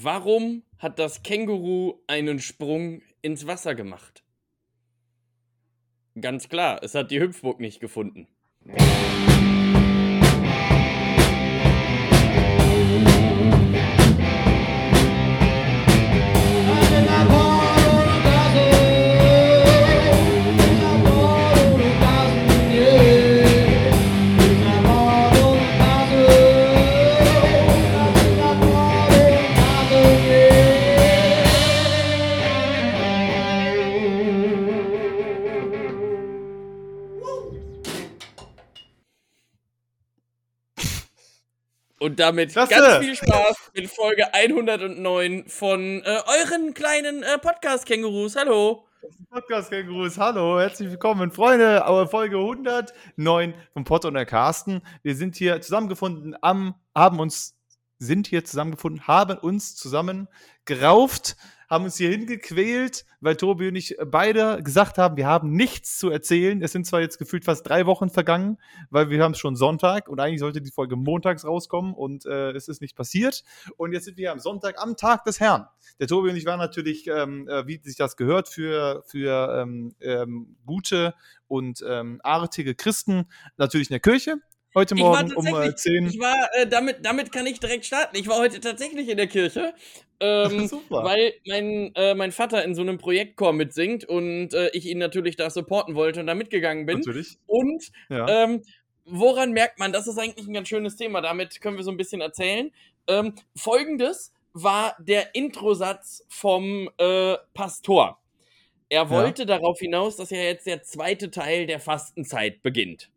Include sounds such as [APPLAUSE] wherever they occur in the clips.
Warum hat das Känguru einen Sprung ins Wasser gemacht? Ganz klar, es hat die Hüpfburg nicht gefunden. Und damit Klasse. ganz viel Spaß mit Folge 109 von äh, euren kleinen äh, Podcast-Kängurus. Hallo. Podcast Kängurus, hallo, herzlich willkommen, Freunde, aber Folge 109 von Pott und der Carsten. Wir sind hier zusammengefunden am, haben uns, sind hier zusammengefunden, haben uns zusammen gerauft, haben uns hier hingequält, weil Tobi und ich beide gesagt haben, wir haben nichts zu erzählen. Es sind zwar jetzt gefühlt fast drei Wochen vergangen, weil wir haben schon Sonntag und eigentlich sollte die Folge montags rauskommen und äh, es ist nicht passiert. Und jetzt sind wir am Sonntag, am Tag des Herrn. Der Tobi und ich waren natürlich, ähm, äh, wie sich das gehört, für, für ähm, ähm, gute und ähm, artige Christen natürlich in der Kirche. Heute Morgen um äh, tatsächlich, 10. ich war, äh, damit, damit kann ich direkt starten. Ich war heute tatsächlich in der Kirche, ähm, [LAUGHS] Super. weil mein, äh, mein Vater in so einem Projektchor mitsingt und äh, ich ihn natürlich da supporten wollte und da mitgegangen bin. Natürlich. Und Ja. Ähm, woran merkt man, das ist eigentlich ein ganz schönes Thema, damit können wir so ein bisschen erzählen. Ähm, Folgendes war der Introsatz vom äh, Pastor. Er wollte darauf hinaus, dass ja jetzt der zweite Teil der Fastenzeit beginnt.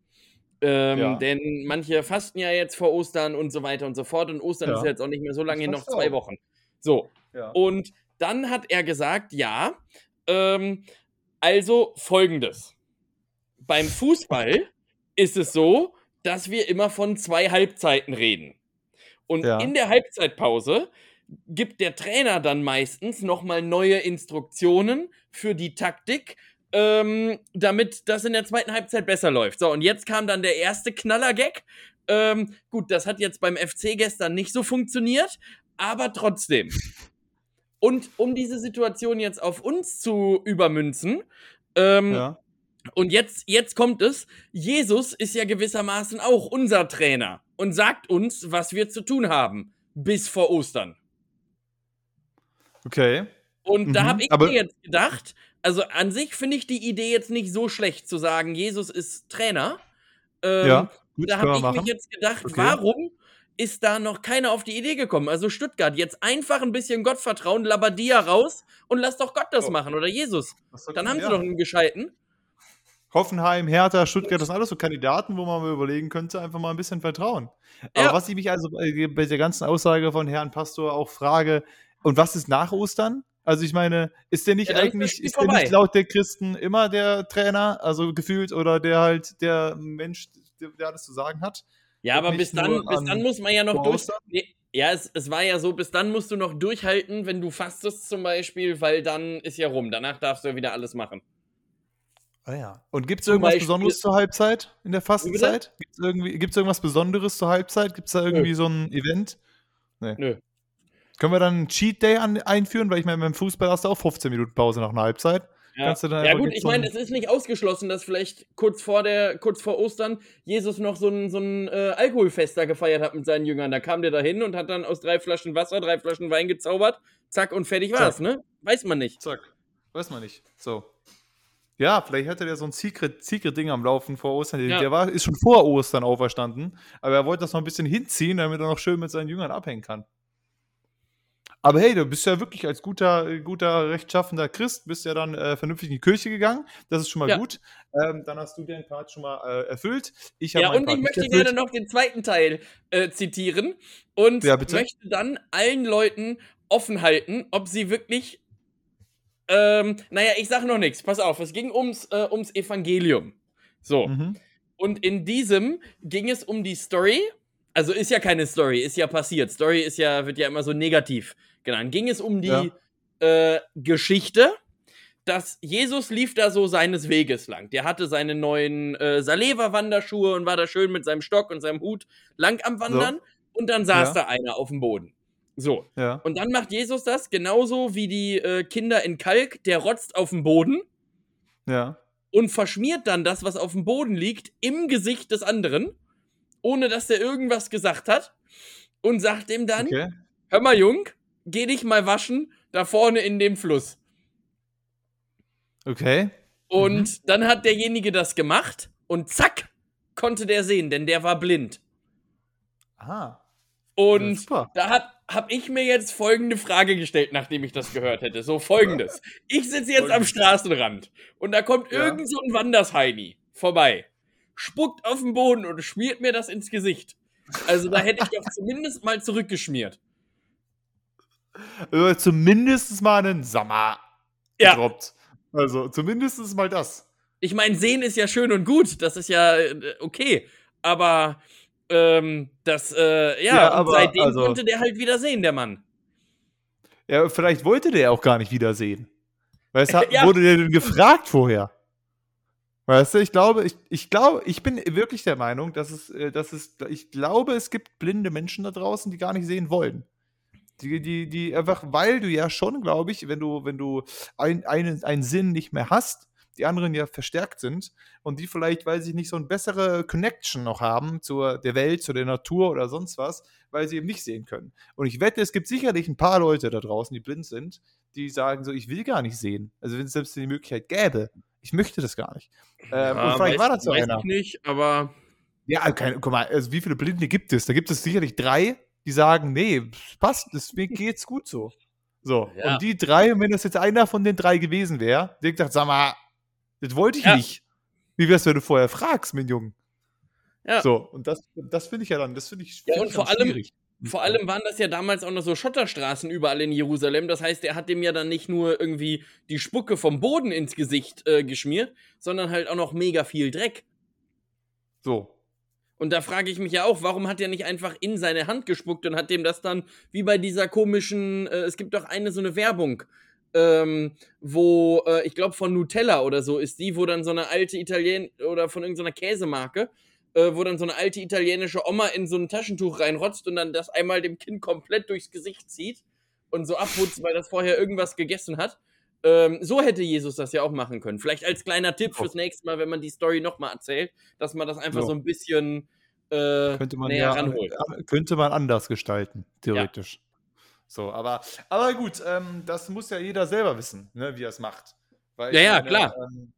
Ähm, Ja. Denn manche fasten ja jetzt vor Ostern und so weiter und so fort. Und Ostern Ja. ist jetzt auch nicht mehr so lange hin, noch zwei auch. Wochen. So, ja. und dann hat er gesagt, ja, ähm, also folgendes. Beim Fußball ist es so, dass wir immer von zwei Halbzeiten reden. Und in der Halbzeitpause gibt der Trainer dann meistens nochmal neue Instruktionen für die Taktik, ähm, damit das in der zweiten Halbzeit besser läuft. So, und jetzt kam dann der erste Knaller-Gag. Ähm, gut, das hat jetzt beim FC gestern nicht so funktioniert, aber trotzdem. [LAUGHS] Und um diese Situation jetzt auf uns zu übermünzen, ähm, ja. und jetzt, jetzt kommt es, Jesus ist ja gewissermaßen auch unser Trainer und sagt uns, was wir zu tun haben, bis vor Ostern. Okay. Und da Mhm, habe ich aber- mir jetzt gedacht, also an sich finde ich die Idee jetzt nicht so schlecht zu sagen, Jesus ist Trainer. Ähm, ja. Gut, da habe ich machen. mich jetzt gedacht, Okay. warum ist da noch keiner auf die Idee gekommen? Also Stuttgart, jetzt einfach ein bisschen Gottvertrauen, Labadia raus und lass doch Gott das Oh. machen oder Jesus. Dann haben ja. sie doch einen gescheiten. Hoffenheim, Hertha, Stuttgart, das sind alles so Kandidaten, wo man mal überlegen könnte, einfach mal ein bisschen vertrauen. Aber Ja. was ich mich also bei der ganzen Aussage von Herrn Pastor auch frage, und was ist nach Ostern? Also ich meine, ist der nicht Ja, ist eigentlich, ist der nicht laut der Christen immer der Trainer, also gefühlt, oder der halt der Mensch, der, der alles zu sagen hat? Ja, aber bis dann, bis an dann muss man ja noch durch. Nee, ja, es, es war ja so, bis dann musst du noch durchhalten, wenn du fastest zum Beispiel, weil dann ist ja rum. Danach darfst du ja wieder alles machen. Ah ja. Und gibt es irgendwas Beispiel- Besonderes zur Halbzeit in der? Fastenzeit? Gibt es irgendwas Besonderes zur Halbzeit? Gibt es da irgendwie so ein Event? Nö. Können wir dann einen Cheat Day an, einführen? Weil ich meine, beim Fußball hast du auch 15 Minuten Pause nach einer Halbzeit. Ja, Kannst du dann ja gut, ich meine, es ist nicht ausgeschlossen, dass vielleicht kurz vor der, kurz vor Ostern Jesus noch so ein, so ein äh, Alkoholfest da gefeiert hat mit seinen Jüngern. Da kam der da hin und hat dann aus drei Flaschen Wasser, drei Flaschen Wein gezaubert. Zack und fertig war's, Zack. ne? Weiß man nicht. Zack. Weiß man nicht. So. Ja, vielleicht hatte der so ein Secret- Secret-Ding am Laufen vor Ostern. Ja. Der war, ist schon vor Ostern auferstanden, aber er wollte das noch ein bisschen hinziehen, damit er noch schön mit seinen Jüngern abhängen kann. Aber hey, du bist ja wirklich als guter, guter rechtschaffender Christ, bist ja dann äh, vernünftig in die Kirche gegangen. Das ist schon mal Ja. gut. Ähm, dann hast du den Part schon mal äh, erfüllt. Ich habe Ja, und Part ich möchte gerne noch den zweiten Teil äh, zitieren und Ja, möchte dann allen Leuten offen halten, ob sie wirklich. Ähm, naja, ich sage noch nichts. Pass auf, es ging ums, äh, ums Evangelium. So. Mhm. Und in diesem ging es um die Story. Also ist ja keine Story, ist ja passiert. Story ist ja, wird ja immer so negativ genannt. Ging es um die äh, Geschichte, dass Jesus lief da so seines Weges lang. Der hatte seine neuen äh, Saleva-Wanderschuhe und war da schön mit seinem Stock und seinem Hut lang am Wandern. Und dann saß Ja. da einer auf dem Boden. So. Ja. Und dann macht Jesus das genauso wie die äh, Kinder in Kalk, der rotzt auf dem Boden Ja. und verschmiert dann das, was auf dem Boden liegt, im Gesicht des anderen, ohne dass der irgendwas gesagt hat. Und sagt dem dann: Okay. Hör mal, Jung, geh dich mal waschen, da vorne in dem Fluss. Okay. Und Mhm. dann hat derjenige das gemacht und zack, konnte der sehen, denn der war blind. Aha. Und da hab, hab ich mir jetzt folgende Frage gestellt, nachdem ich das gehört hätte. So folgendes. Ich sitze jetzt am. Straßenrand und da kommt Ja. irgend so ein Wandersheini vorbei, spuckt auf den Boden und schmiert mir das ins Gesicht. Also da hätte ich doch zumindest mal zurückgeschmiert. Also zumindest mal einen Sommer Ja. gedroppt. Also zumindest mal das. Ich meine, sehen ist ja schön und gut, das ist ja äh, okay, aber ähm, das, äh, ja, Ja, aber, seitdem also- konnte der halt wieder sehen, der Mann. Ja, vielleicht wollte der auch gar nicht wiedersehen. Weißt du, [LAUGHS] Ja. wurde der denn gefragt vorher? Weißt du, ich glaube, ich, ich glaube, ich bin wirklich der Meinung, dass es, äh, dass es, ich glaube, es gibt blinde Menschen da draußen, die gar nicht sehen wollen. Die, die, die einfach, weil du ja schon, glaube ich, wenn du, wenn du ein, einen, einen Sinn nicht mehr hast, die anderen ja verstärkt sind und die vielleicht, weil sie nicht so eine bessere Connection noch haben zur der Welt, zu der Natur oder sonst was, weil sie eben nicht sehen können. Und ich wette, es gibt sicherlich ein paar Leute da draußen, die blind sind, die sagen so, ich will gar nicht sehen. Also wenn es selbst die Möglichkeit gäbe, ich möchte das gar nicht. Ähm, und vielleicht war das so weiß einer. ich nicht, aber Ja, keine, guck mal, also wie viele Blinde gibt es? Da gibt es sicherlich drei, die sagen, nee, passt, deswegen geht's gut so. So, Ja. und die drei, und wenn das jetzt einer von den drei gewesen wäre, der gesagt, sag mal, das wollte ich Ja. nicht. Wie wär's, wenn du vorher fragst, mein Jungen? ja. So, und das, das finde ich ja dann, das finde ich, Ja, find und ich vor dann allem- schwierig. Vor allem waren das ja damals auch noch so Schotterstraßen überall in Jerusalem. Das heißt, er hat dem ja dann nicht nur irgendwie die Spucke vom Boden ins Gesicht äh, geschmiert, sondern halt auch noch mega viel Dreck. So. Und da frage ich mich ja auch, warum hat er nicht einfach in seine Hand gespuckt und hat dem das dann, wie bei dieser komischen, äh, es gibt doch eine so eine Werbung, ähm, wo, äh, ich glaube von Nutella oder so ist die, wo dann so eine alte Italien oder von irgendeiner Käsemarke, äh, wo dann so eine alte italienische Oma in so ein Taschentuch reinrotzt und dann das einmal dem Kind komplett durchs Gesicht zieht und so abputzt, weil das vorher irgendwas gegessen hat. Ähm, so hätte Jesus das ja auch machen können. Vielleicht als kleiner Tipp fürs nächste Mal, wenn man die Story nochmal erzählt, dass man das einfach So. so ein bisschen äh, Könnte man näher ja ranholt. könnte man anders gestalten, theoretisch. So, aber, aber gut, ähm, das muss ja jeder selber wissen, ne, wie er es macht. Weil Ja, ja, klar. Ähm,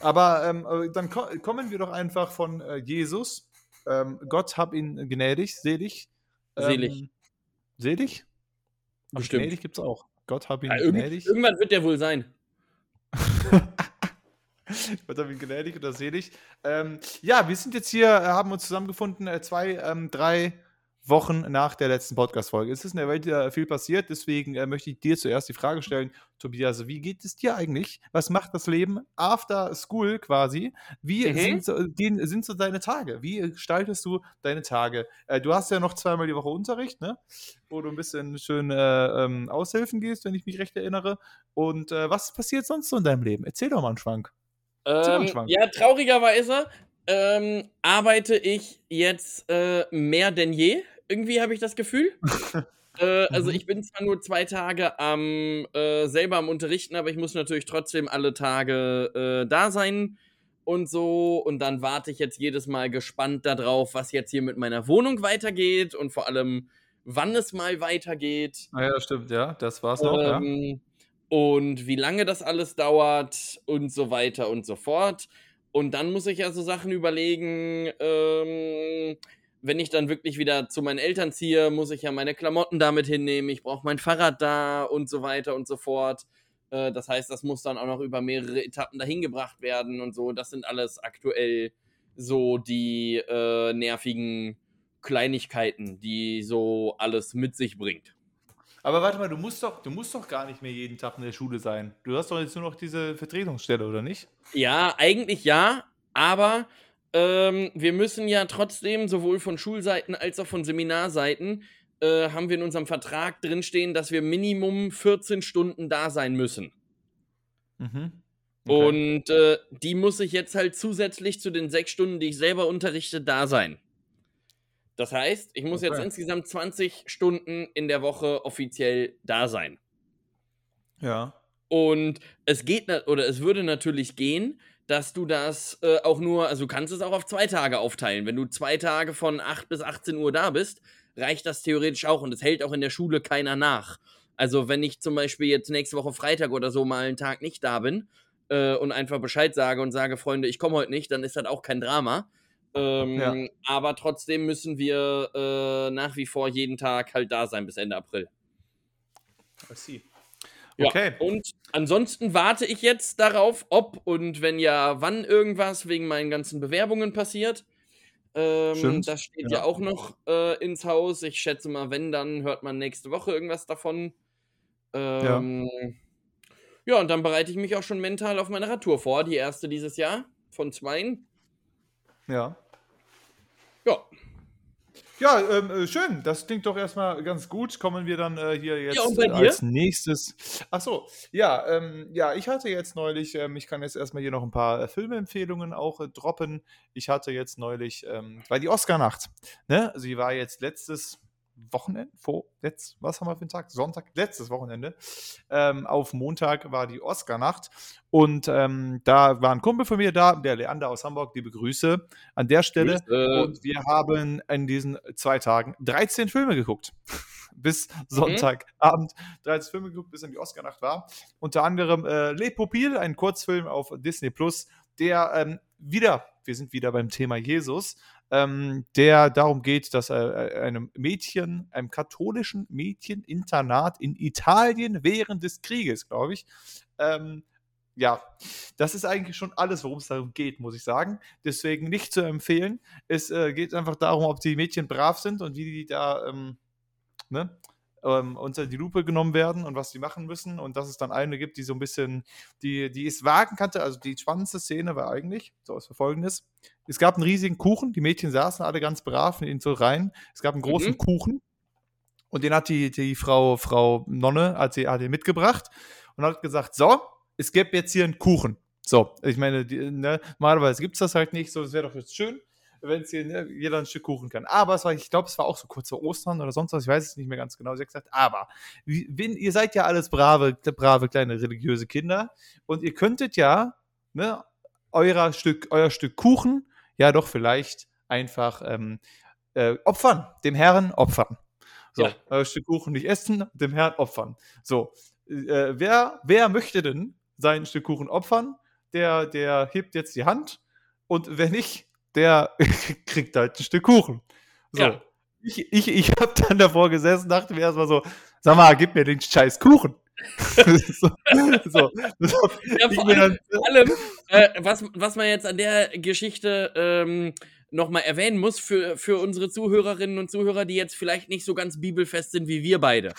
aber ähm, äh, dann ko kommen wir doch einfach von äh, Jesus. Ähm, Gott hab ihn gnädig, selig. Ähm, Selig. Selig? Und Bestimmt. gnädig gibt es auch. Gott hab ihn Ja, gnädig. irgendwann wird der wohl sein. [LAUGHS] Gott hab ihn gnädig oder selig. Ähm, ja, wir sind jetzt hier, äh, haben uns zusammengefunden, äh, zwei, ähm, drei Wochen nach der letzten Podcast-Folge. Es ist in der Welt ja viel passiert, deswegen äh, möchte ich dir zuerst die Frage stellen, Tobias, wie geht es dir eigentlich? Was macht das Leben after school quasi? Wie Mhm. sind, so, die, sind so deine Tage? Wie gestaltest du deine Tage? Äh, du hast ja noch zweimal die Woche Unterricht, ne? Wo du ein bisschen schön äh, ähm, aushilfen gehst, wenn ich mich recht erinnere. Und äh, was passiert sonst so in deinem Leben? Erzähl doch mal einen Schwank. Ähm, Zimmerschwank. ja, traurigerweise ähm, arbeite ich jetzt äh, mehr denn je. Irgendwie habe ich das Gefühl. [LAUGHS] äh, also Mhm. ich bin zwar nur zwei Tage am äh, selber am Unterrichten, aber ich muss natürlich trotzdem alle Tage äh, da sein und so. Und dann warte ich jetzt jedes Mal gespannt darauf, was jetzt hier mit meiner Wohnung weitergeht und vor allem, wann es mal weitergeht. Ah ja, stimmt, ja, das war's noch, ja. Ähm, Und wie lange das alles dauert und so weiter und so fort. Und dann muss ich ja so Sachen überlegen, ähm, wenn ich dann wirklich wieder zu meinen Eltern ziehe, muss ich ja meine Klamotten damit hinnehmen, ich brauche mein Fahrrad da und so weiter und so fort. Äh, das heißt, das muss dann auch noch über mehrere Etappen dahin gebracht werden und so. Das sind alles aktuell so die äh, nervigen Kleinigkeiten, die so alles mit sich bringt. Aber warte mal, du musst doch, du musst doch gar nicht mehr jeden Tag in der Schule sein. Du hast doch jetzt nur noch diese Vertretungsstelle, oder nicht? Ja, eigentlich ja, aber ähm, wir müssen ja trotzdem sowohl von Schulseiten als auch von Seminarseiten äh, haben wir in unserem Vertrag drinstehen, dass wir Minimum 14 Stunden da sein müssen. Mhm. Und äh, die muss ich jetzt halt zusätzlich zu den sechs Stunden, die ich selber unterrichte, da sein. Das heißt, ich muss jetzt Okay. insgesamt 20 Stunden in der Woche offiziell da sein. Ja. Und es geht oder es würde natürlich gehen, dass du das äh, auch nur, also du kannst es auch auf zwei Tage aufteilen. Wenn du zwei Tage von 8 bis 18 Uhr da bist, reicht das theoretisch auch und es hält auch in der Schule keiner nach. Also wenn ich zum Beispiel jetzt nächste Woche Freitag oder so mal einen Tag nicht da bin äh, und einfach Bescheid sage und sage, Freunde, ich komme heute nicht, dann ist das auch kein Drama. Ähm, Ja. Aber trotzdem müssen wir äh, nach wie vor jeden Tag halt da sein bis Ende April. I see. Ja, Okay. und ansonsten warte ich jetzt darauf, ob und wenn ja, wann irgendwas wegen meinen ganzen Bewerbungen passiert. Ähm, das steht ja. ja, auch noch äh, ins Haus. Ich schätze mal, wenn, dann hört man nächste Woche irgendwas davon. Ähm, ja. und dann bereite ich mich auch schon mental auf meine Radtour vor. Die erste dieses Jahr von zweien. Ja. Ja, Ja, ähm, äh, schön. Das klingt doch erstmal ganz gut. Kommen wir dann äh, hier jetzt Ja, äh, als nächstes. Ach so, ja, ähm, ja, ich hatte jetzt neulich, ähm, ich kann jetzt erstmal hier noch ein paar äh, Filmempfehlungen auch äh, droppen. Ich hatte jetzt neulich, ähm, weil die Oscar-Nacht, ne? Sie war jetzt letztes Wochenende, vor, letzt, was haben wir für einen Tag? Sonntag, letztes Wochenende. Ähm, auf Montag war die Oscar-Nacht und ähm, da war ein Kumpel von mir da, der Leander aus Hamburg, liebe Grüße an der Stelle. Grüße. Und wir haben in diesen zwei Tagen 13 Filme geguckt. [LAUGHS] bis Sonntagabend 13 Filme geguckt, bis dann die Oscar-Nacht war. Unter anderem äh, Le Pupil, ein Kurzfilm auf Disney Plus, der ähm, wieder, wir sind wieder beim Thema Jesus, ähm, der darum geht, dass äh, einem Mädchen, einem katholischen Mädcheninternat in Italien während des Krieges, glaube ich, ähm, ja, das ist eigentlich schon alles, worum es darum geht, muss ich sagen. Deswegen nicht zu empfehlen. Es äh, geht einfach darum, ob die Mädchen brav sind und wie die da ähm, ne, ähm, unter die Lupe genommen werden und was die machen müssen. Und dass es dann eine gibt, die so ein bisschen, die, die es wagen kannte. Also die spannendste Szene war eigentlich, so ist folgendes. Es gab einen riesigen Kuchen, die Mädchen saßen alle ganz brav in ihn so rein. Es gab einen großen Mhm. Kuchen und den hat die, die Frau, Frau Nonne hat sie, hat ihn mitgebracht und hat gesagt, so, es gibt jetzt hier einen Kuchen. So, ich meine, die, ne, normalerweise gibt es das halt nicht, so, das wäre doch jetzt schön, wenn es hier ne, jeder ein Stück Kuchen kann. Aber es war, ich glaube, es war auch so kurz vor Ostern oder sonst was, ich weiß es nicht mehr ganz genau. Sie hat gesagt, aber wenn, ihr seid ja alles brave, brave kleine religiöse Kinder und ihr könntet ja ne, euer Stück, euer Stück Kuchen ja doch vielleicht einfach ähm, äh, opfern, dem Herrn opfern. So, Ja. euer Stück Kuchen nicht essen, dem Herrn opfern. So, äh, wer, wer möchte denn sein Stück Kuchen opfern? Der, der hebt jetzt die Hand und wer nicht, der [LAUGHS] kriegt halt ein Stück Kuchen. So. Ja. Ich, ich, ich habe dann davor gesessen, dachte mir erstmal so, sag mal, gib mir den scheiß Kuchen. so, [LAUGHS] so, so, Ja, vor allem, vor allem äh, was, was man jetzt an der Geschichte ähm, nochmal erwähnen muss für, für unsere Zuhörerinnen und Zuhörer, die jetzt vielleicht nicht so ganz bibelfest sind wie wir beide.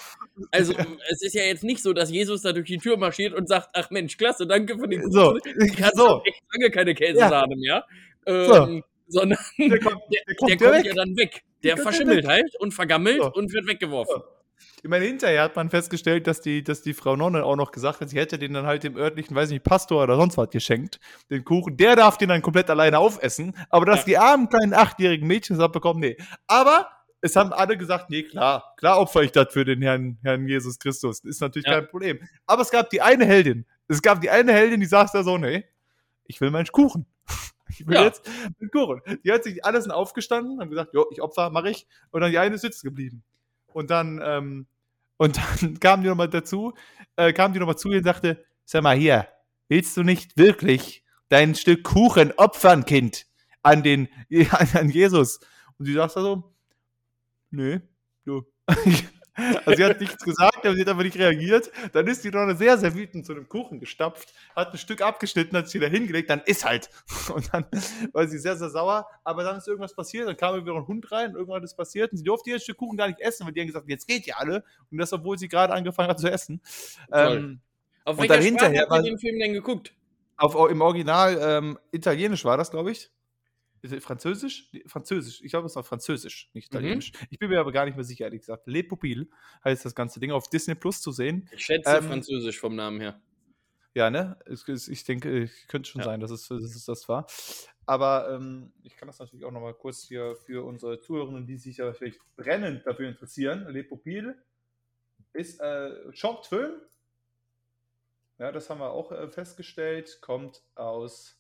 Also, es ist ja jetzt nicht so, dass Jesus da durch die Tür marschiert und sagt: Ach Mensch, klasse, danke für den Kuchen. so, Ich hatte so, echt lange keine Käsesahne mehr. So. Ähm, Sondern [LAUGHS] der kommt, [LAUGHS] der, der kommt der ja kommt weg. ja dann weg. Der ja verschimmelt halt und vergammelt So. und wird weggeworfen. Ich meine, hinterher hat man festgestellt, dass die, dass die Frau Nonne auch noch gesagt hat, sie hätte den dann halt dem örtlichen, weiß nicht, Pastor oder sonst was geschenkt, den Kuchen. Der darf den dann komplett alleine aufessen. Aber dass Ja. die armen kleinen achtjährigen Mädchen das bekommen, nee. Aber es haben alle gesagt, nee, klar, klar opfer ich das für den Herrn, Herrn Jesus Christus. Ist natürlich Ja. kein Problem. Aber es gab die eine Heldin. Es gab die eine Heldin, die saß da so, nee, ich will meinen Kuchen. Ich will Ja. jetzt einen Kuchen. Die hat sich alles aufgestanden, haben gesagt, jo, ich opfer, mache ich. Und dann die eine ist sitzen geblieben. Und dann, ähm, und dann [LAUGHS] kam die nochmal dazu, äh, kam die nochmal zu ihr und sagte, sag mal hier, willst du nicht wirklich dein Stück Kuchen opfern, Kind, an den, [LAUGHS] an, an Jesus? Und sie sagt so, nö, du. [LAUGHS] [LAUGHS] Also sie hat nichts gesagt, aber sie hat einfach nicht reagiert. Dann ist die Nonne sehr, sehr wütend zu dem Kuchen gestapft, hat ein Stück abgeschnitten, hat sich wieder hingelegt, dann ist halt. [LAUGHS] Und dann war sie sehr, sehr sauer. Aber dann ist irgendwas passiert, dann kam wieder ein Hund rein, irgendwann ist passiert und sie durfte ihr Stück Kuchen gar nicht essen, weil die haben gesagt, jetzt geht ihr alle. Und das, obwohl sie gerade angefangen hat zu essen. Toll. Ähm, Auf Und welcher dann Sprache hinterher habt ihr den Film denn geguckt? auf, Im Original ähm, italienisch war das, glaube ich. Ist es Französisch? Französisch. Ich glaube, es war Französisch, nicht Mhm. Italienisch. Ich bin mir aber gar nicht mehr sicher, ehrlich gesagt. Le Pupil heißt das ganze Ding auf Disney Plus zu sehen. Ich schätze Ähm, Französisch vom Namen her. Ja, ne? Ich, ich denke, könnte schon Ja. sein, dass es, dass es das war. Aber ähm, ich kann das natürlich auch nochmal kurz hier für unsere Zuhörerinnen, die sich ja vielleicht brennend dafür interessieren. Le Pupil ist äh, Shortfilm. Ja, das haben wir auch äh, festgestellt. Kommt aus.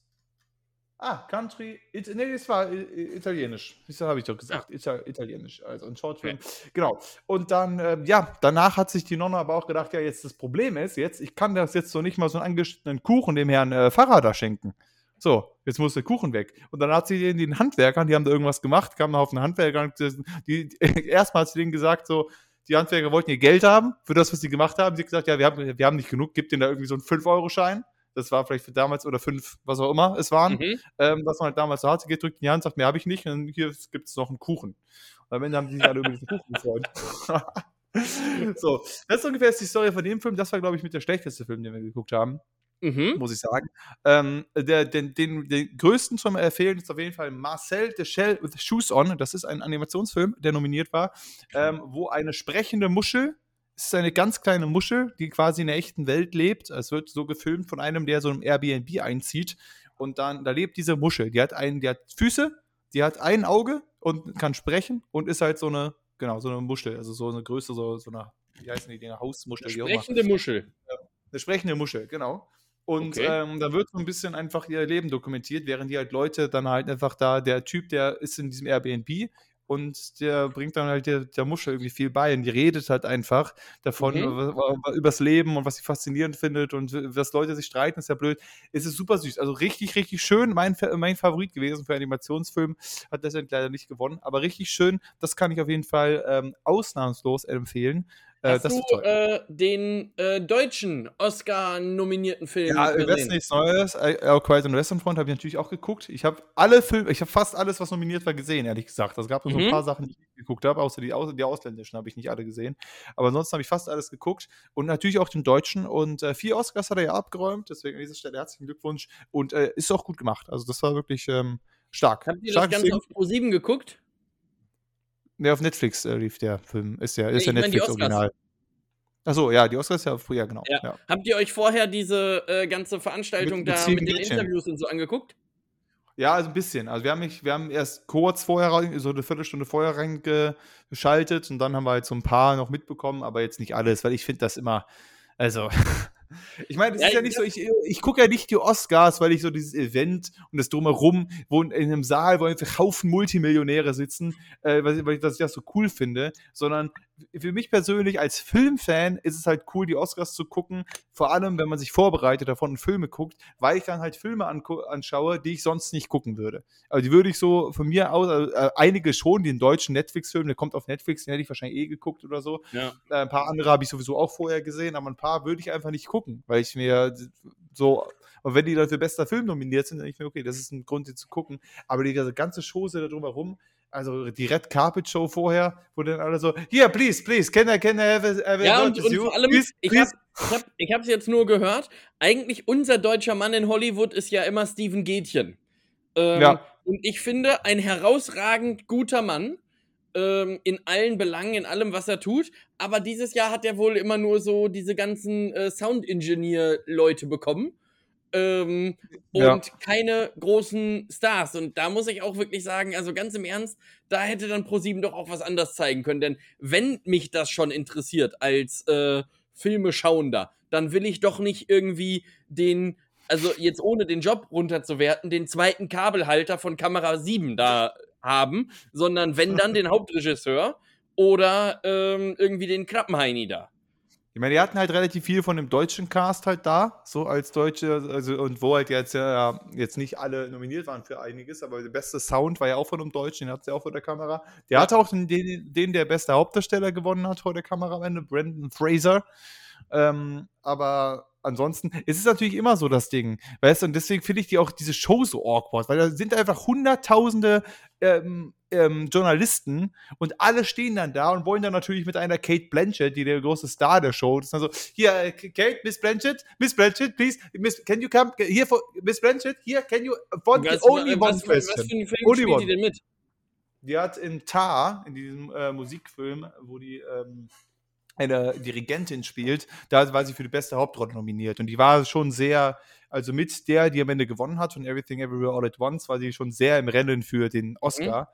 Ah, Country. It, nee, das war äh, italienisch. Das habe ich doch gesagt. Ita italienisch. Also ein Shortfilm. Genau. Und dann, ähm, ja, danach hat sich die Nonne aber auch gedacht, ja, jetzt das Problem ist, jetzt, ich kann das jetzt so nicht mal so einen angeschnittenen Kuchen dem Herrn äh, Pfarrer da schenken. So, jetzt muss der Kuchen weg. Und dann hat sie den, den Handwerkern, die haben da irgendwas gemacht, kamen auf einen Handwerker die, die, [LAUGHS] erstmal hat sie denen gesagt, so, die Handwerker wollten ihr Geld haben für das, was sie gemacht haben. Sie hat gesagt, ja, wir haben, wir haben nicht genug, gib denen da irgendwie so einen 5-Euro-Schein. Das war vielleicht für damals oder 5, was auch immer es waren. Mhm. Ähm, was man halt damals so hatte, geht, drückt in die Hand, sagt, mehr habe ich nicht. Und hier gibt es noch einen Kuchen. Und am Ende haben die sich alle über diesen Kuchen gefreut. [LAUGHS] so, das ist ungefähr die Story von dem Film. Das war, glaube ich, mit der schlechteste Film, den wir geguckt haben Mhm. muss ich sagen. Ähm, der, den, den, den größten zum Empfehlen ist auf jeden Fall Marcel the Shell with Shoes On. Das ist ein Animationsfilm, der nominiert war, ähm, wo eine sprechende Muschel, es ist eine ganz kleine Muschel, die quasi in der echten Welt lebt. Es wird so gefilmt von einem, der so im Airbnb einzieht. Und dann, da lebt diese Muschel. Die hat einen, die hat Füße, die hat ein Auge und kann sprechen und ist halt so eine, genau, so eine Muschel. Also so eine Größe, so, so eine, wie heißen die Dinger, Hausmuschel, immer. Sprechende Muschel. Eine sprechende Muschel, genau. Und Okay. ähm, da wird so ein bisschen einfach ihr Leben dokumentiert, während die halt Leute dann halt einfach da, der Typ, der ist in diesem Airbnb und der bringt dann halt der, der Muschel irgendwie viel bei und die redet halt einfach davon, Mhm. wa- wa- übers Leben und was sie faszinierend findet und was Leute sich streiten, ist ja blöd. Es ist super süß. Also richtig, richtig schön. Mein, mein Favorit gewesen für Animationsfilm. Hat letztendlich leider nicht gewonnen, aber richtig schön. Das kann ich auf jeden Fall ähm, ausnahmslos empfehlen. Äh, Hast das du äh, den äh, deutschen Oscar-nominierten Film Ja, nichts Neues. Our Quiet on the Western Front habe ich natürlich auch geguckt. Ich habe alle Filme, ich habe fast alles, was nominiert war, gesehen, ehrlich gesagt. Es gab nur so Mhm. ein paar Sachen, die ich nicht geguckt habe, außer die, die ausländischen habe ich nicht alle gesehen. Aber ansonsten habe ich fast alles geguckt und natürlich auch den deutschen. Und äh, vier Oscars hat er ja abgeräumt, deswegen an dieser Stelle herzlichen Glückwunsch. Und äh, ist auch gut gemacht. Also, das war wirklich ähm, stark. Habt ihr das Ganze auf Pro7 geguckt? Nee, auf Netflix äh, lief der Film. Ist ja, ist ja Netflix-Original. Achso, ja, die Oscars ja, ja, genau. Ja. ja. Habt ihr euch vorher diese äh, ganze Veranstaltung Mit- mit da mit den Mädchen. Interviews und so angeguckt? Ja, also ein bisschen. Also wir haben, nicht, wir haben erst kurz vorher, rein- so eine Viertelstunde vorher reingeschaltet und dann haben wir halt so ein paar noch mitbekommen, aber jetzt nicht alles, weil ich finde das immer, also, [LAUGHS] ich meine, es Ja, ist ja ich- nicht so, ich, ich gucke ja nicht die Oscars, weil ich so dieses Event und das Drumherum, wo in einem Saal, wo einfach Haufen Multimillionäre sitzen, äh, weil, ich- weil ich das ja so cool finde, sondern für mich persönlich als Filmfan ist es halt cool, die Oscars zu gucken, vor allem, wenn man sich vorbereitet davon und Filme guckt, weil ich dann halt Filme anschaue, die ich sonst nicht gucken würde. Also die würde ich so von mir aus, also, äh, einige schon, den deutschen Netflix-Film, der kommt auf Netflix, den hätte ich wahrscheinlich eh geguckt oder so. Ja. Äh, ein paar andere habe ich sowieso auch vorher gesehen, aber ein paar würde ich einfach nicht gucken, weil ich mir so, und wenn die dann für bester Film nominiert sind, dann denke ich mir, okay, das ist ein Grund, die zu gucken. Aber die ganze Chose da drumherum, also die Red Carpet Show vorher, wo dann alle so, hier, please, please, can I, can I have a, have a Ja, und, und vor allem, Please, ich please." hab, ich hab, ich hab's jetzt nur gehört, eigentlich unser deutscher Mann in Hollywood ist ja immer Steven Gätchen. Ähm, Ja. Und ich finde, ein herausragend guter Mann ähm, in allen Belangen, in allem, was er tut. Aber dieses Jahr hat er wohl immer nur so diese ganzen äh, Sound-Engineer-Leute bekommen. Ähm, Ja. und keine großen Stars. Und da muss ich auch wirklich sagen, also ganz im Ernst, da hätte dann ProSieben doch auch was anderes zeigen können. Denn wenn mich das schon interessiert als äh, Filme schauender, dann will ich doch nicht irgendwie den, also jetzt ohne den Job runterzuwerten, den zweiten Kabelhalter von Kamera 7 da haben, sondern wenn dann den [LAUGHS] Hauptregisseur oder ähm, irgendwie den Krappenheini da. Ich meine, die hatten halt relativ viel von dem deutschen Cast halt da, so als Deutsche, also und wo halt jetzt ja jetzt nicht alle nominiert waren für einiges, aber der beste Sound war ja auch von einem Deutschen, den hat sie auch vor der Kamera. Der hatte auch den, den, den der beste Hauptdarsteller gewonnen hat vor der Kamera am Ende, Brandon Fraser. Ähm, aber ansonsten, es ist natürlich immer so das Ding, weißt du, und deswegen finde ich die auch diese Show so awkward, weil da sind einfach hunderttausende ähm, ähm, Journalisten und alle stehen dann da und wollen dann natürlich mit einer Kate Blanchett, die der große Star der Show ist, dann so, hier, äh, Kate, Miss Blanchett, Miss Blanchett, please, Miss, can you come, here for, Miss Blanchett, here, can you, one, Was, only was, one was, was question. für einen Film Only spielt one. die denn mit? Die hat in Tar, in diesem äh, Musikfilm, wo die, ähm, eine Dirigentin spielt, da war sie für die beste Hauptrolle nominiert. Und die war schon sehr, also mit der, die am Ende gewonnen hat von Everything Everywhere All at Once, war sie schon sehr im Rennen für den Oscar.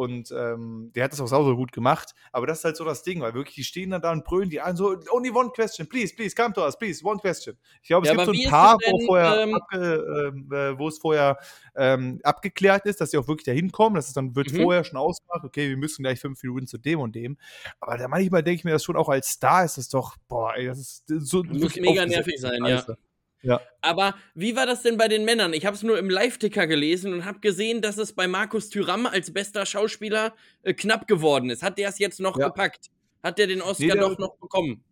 Und ähm, der hat das auch sauber gut gemacht. Aber das ist halt so das Ding, weil wirklich, die stehen dann da und brüllen die an, so, only one question, please, please, come to us, please, one question. Ich glaube, es Ja, gibt so ein paar, denn, wo, vorher ähm, abge, ähm, äh, wo es vorher ähm, abgeklärt ist, dass sie auch wirklich dahin kommen. Das ist dann wird Mhm. vorher schon ausgemacht, okay, wir müssen gleich fünf Minuten zu dem und dem. Aber da manchmal denke ich mir das schon auch als Star ist das doch, boah, ey, das ist so. Muss mega nervig sein, Scheiße. Aber wie war das denn bei den Männern? Ich habe es nur im Live-Ticker gelesen und habe gesehen, dass es bei Markus Thüram als bester Schauspieler äh, knapp geworden ist. Hat der es jetzt noch Ja. gepackt? Hat der den Oscar Nee, der- doch noch bekommen?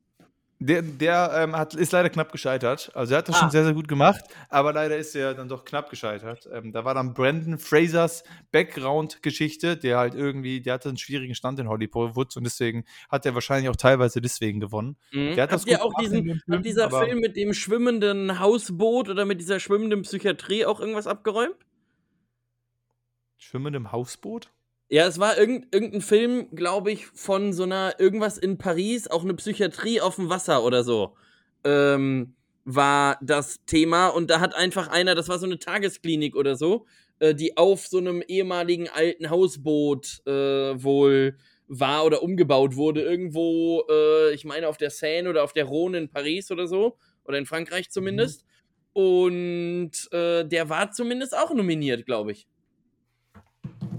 Der, der ähm, hat, ist leider knapp gescheitert. Also er hat das Ah. schon sehr, sehr gut gemacht, aber leider ist er dann doch knapp gescheitert. Ähm, da war dann Brandon Frasers Background-Geschichte, der halt irgendwie, der hatte einen schwierigen Stand in Hollywood und deswegen hat er wahrscheinlich auch teilweise deswegen gewonnen. Mhm. Der hat das Habt ihr gut auch diesen, dem hat Film, dieser Film mit dem schwimmenden Hausboot oder mit dieser schwimmenden Psychiatrie auch irgendwas abgeräumt? Schwimmen im Hausboot? Ja, es war irgend, irgendein Film, glaube ich, von so einer irgendwas in Paris, auch eine Psychiatrie auf dem Wasser oder so. Ähm, war das Thema und da hat einfach einer, das war so eine Tagesklinik oder so, äh, die auf so einem ehemaligen alten Hausboot äh, wohl war oder umgebaut wurde, irgendwo, äh, ich meine auf der Seine oder auf der Rhone in Paris oder so, oder in Frankreich zumindest. Und äh, der war zumindest auch nominiert, glaube ich.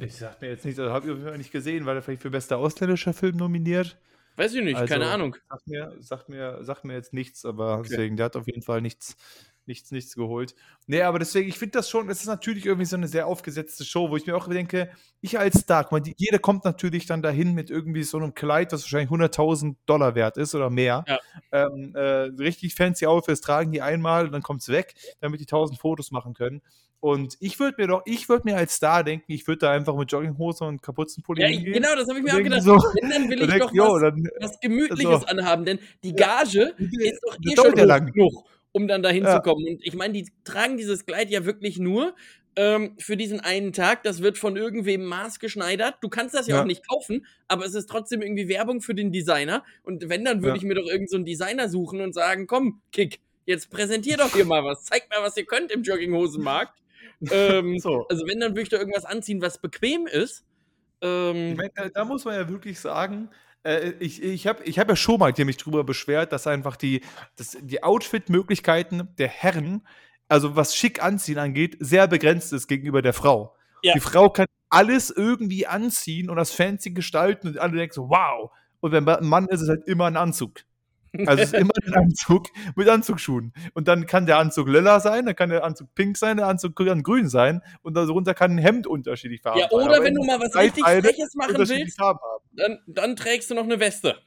Ich sag mir jetzt nicht, das habe ich auf jeden Fall nicht gesehen, weil er vielleicht für bester ausländischer Film nominiert. Weiß ich nicht, Also, keine Ahnung. Sagt mir, sagt mir, sagt mir jetzt nichts, aber deswegen, der hat auf jeden Fall nichts, nichts, nichts geholt. Nee, aber deswegen, ich finde das schon, es ist natürlich irgendwie so eine sehr aufgesetzte Show, wo ich mir auch denke, ich als Star, guck mal, jeder kommt natürlich dann dahin mit irgendwie so einem Kleid, das wahrscheinlich 100.000 Dollar wert ist oder mehr. Ja. Ähm, äh, richtig fancy Outfits tragen die einmal und dann kommt es weg, damit die 1000 Fotos machen können. Und ich würde mir doch, ich würde mir als Star denken, ich würde da einfach mit Jogginghose und Kapuzenpulli Ja, ich, hingehen. genau, das habe ich mir auch gedacht. so- Wenn, dann will [LAUGHS] ich denk, doch jo, was, dann, was Gemütliches so. anhaben, denn die Ja. Gage ist doch eh schon ja lang. genug, um dann da Ja. hinzukommen. Und ich meine, die tragen dieses Kleid ja wirklich nur ähm, für diesen einen Tag. Das wird von irgendwem maßgeschneidert. Du kannst das ja, Ja. auch nicht kaufen, aber es ist trotzdem irgendwie Werbung für den Designer. Und wenn, dann würde Ja. ich mir doch irgendeinen so einen Designer suchen und sagen, komm, Kick, jetzt präsentier doch hier mal was. Zeig mal, was ihr könnt im Jogginghosenmarkt. [LAUGHS] ähm, so. also wenn, dann würde ich da irgendwas anziehen, was bequem ist. Ähm, Ich da, da muss man ja wirklich sagen, äh, ich, ich habe ich hab ja schon mal hier mich drüber beschwert, dass einfach die, dass die Outfit-Möglichkeiten der Herren, also was schick anziehen angeht, sehr begrenzt ist gegenüber der Frau. Ja. Die Frau kann alles irgendwie anziehen und das fancy gestalten und alle denken so, wow. Und wenn ein Mann ist, ist es halt immer ein Anzug. Also es ist immer ein Anzug mit Anzugsschuhen. Und dann kann der Anzug lila sein, dann kann der Anzug pink sein, der Anzug kann grün sein und darunter kann ein Hemd unterschiedlich farben Ja, sein. oder Aber wenn du mal was richtig Freches machen willst, dann, dann trägst du noch eine Weste.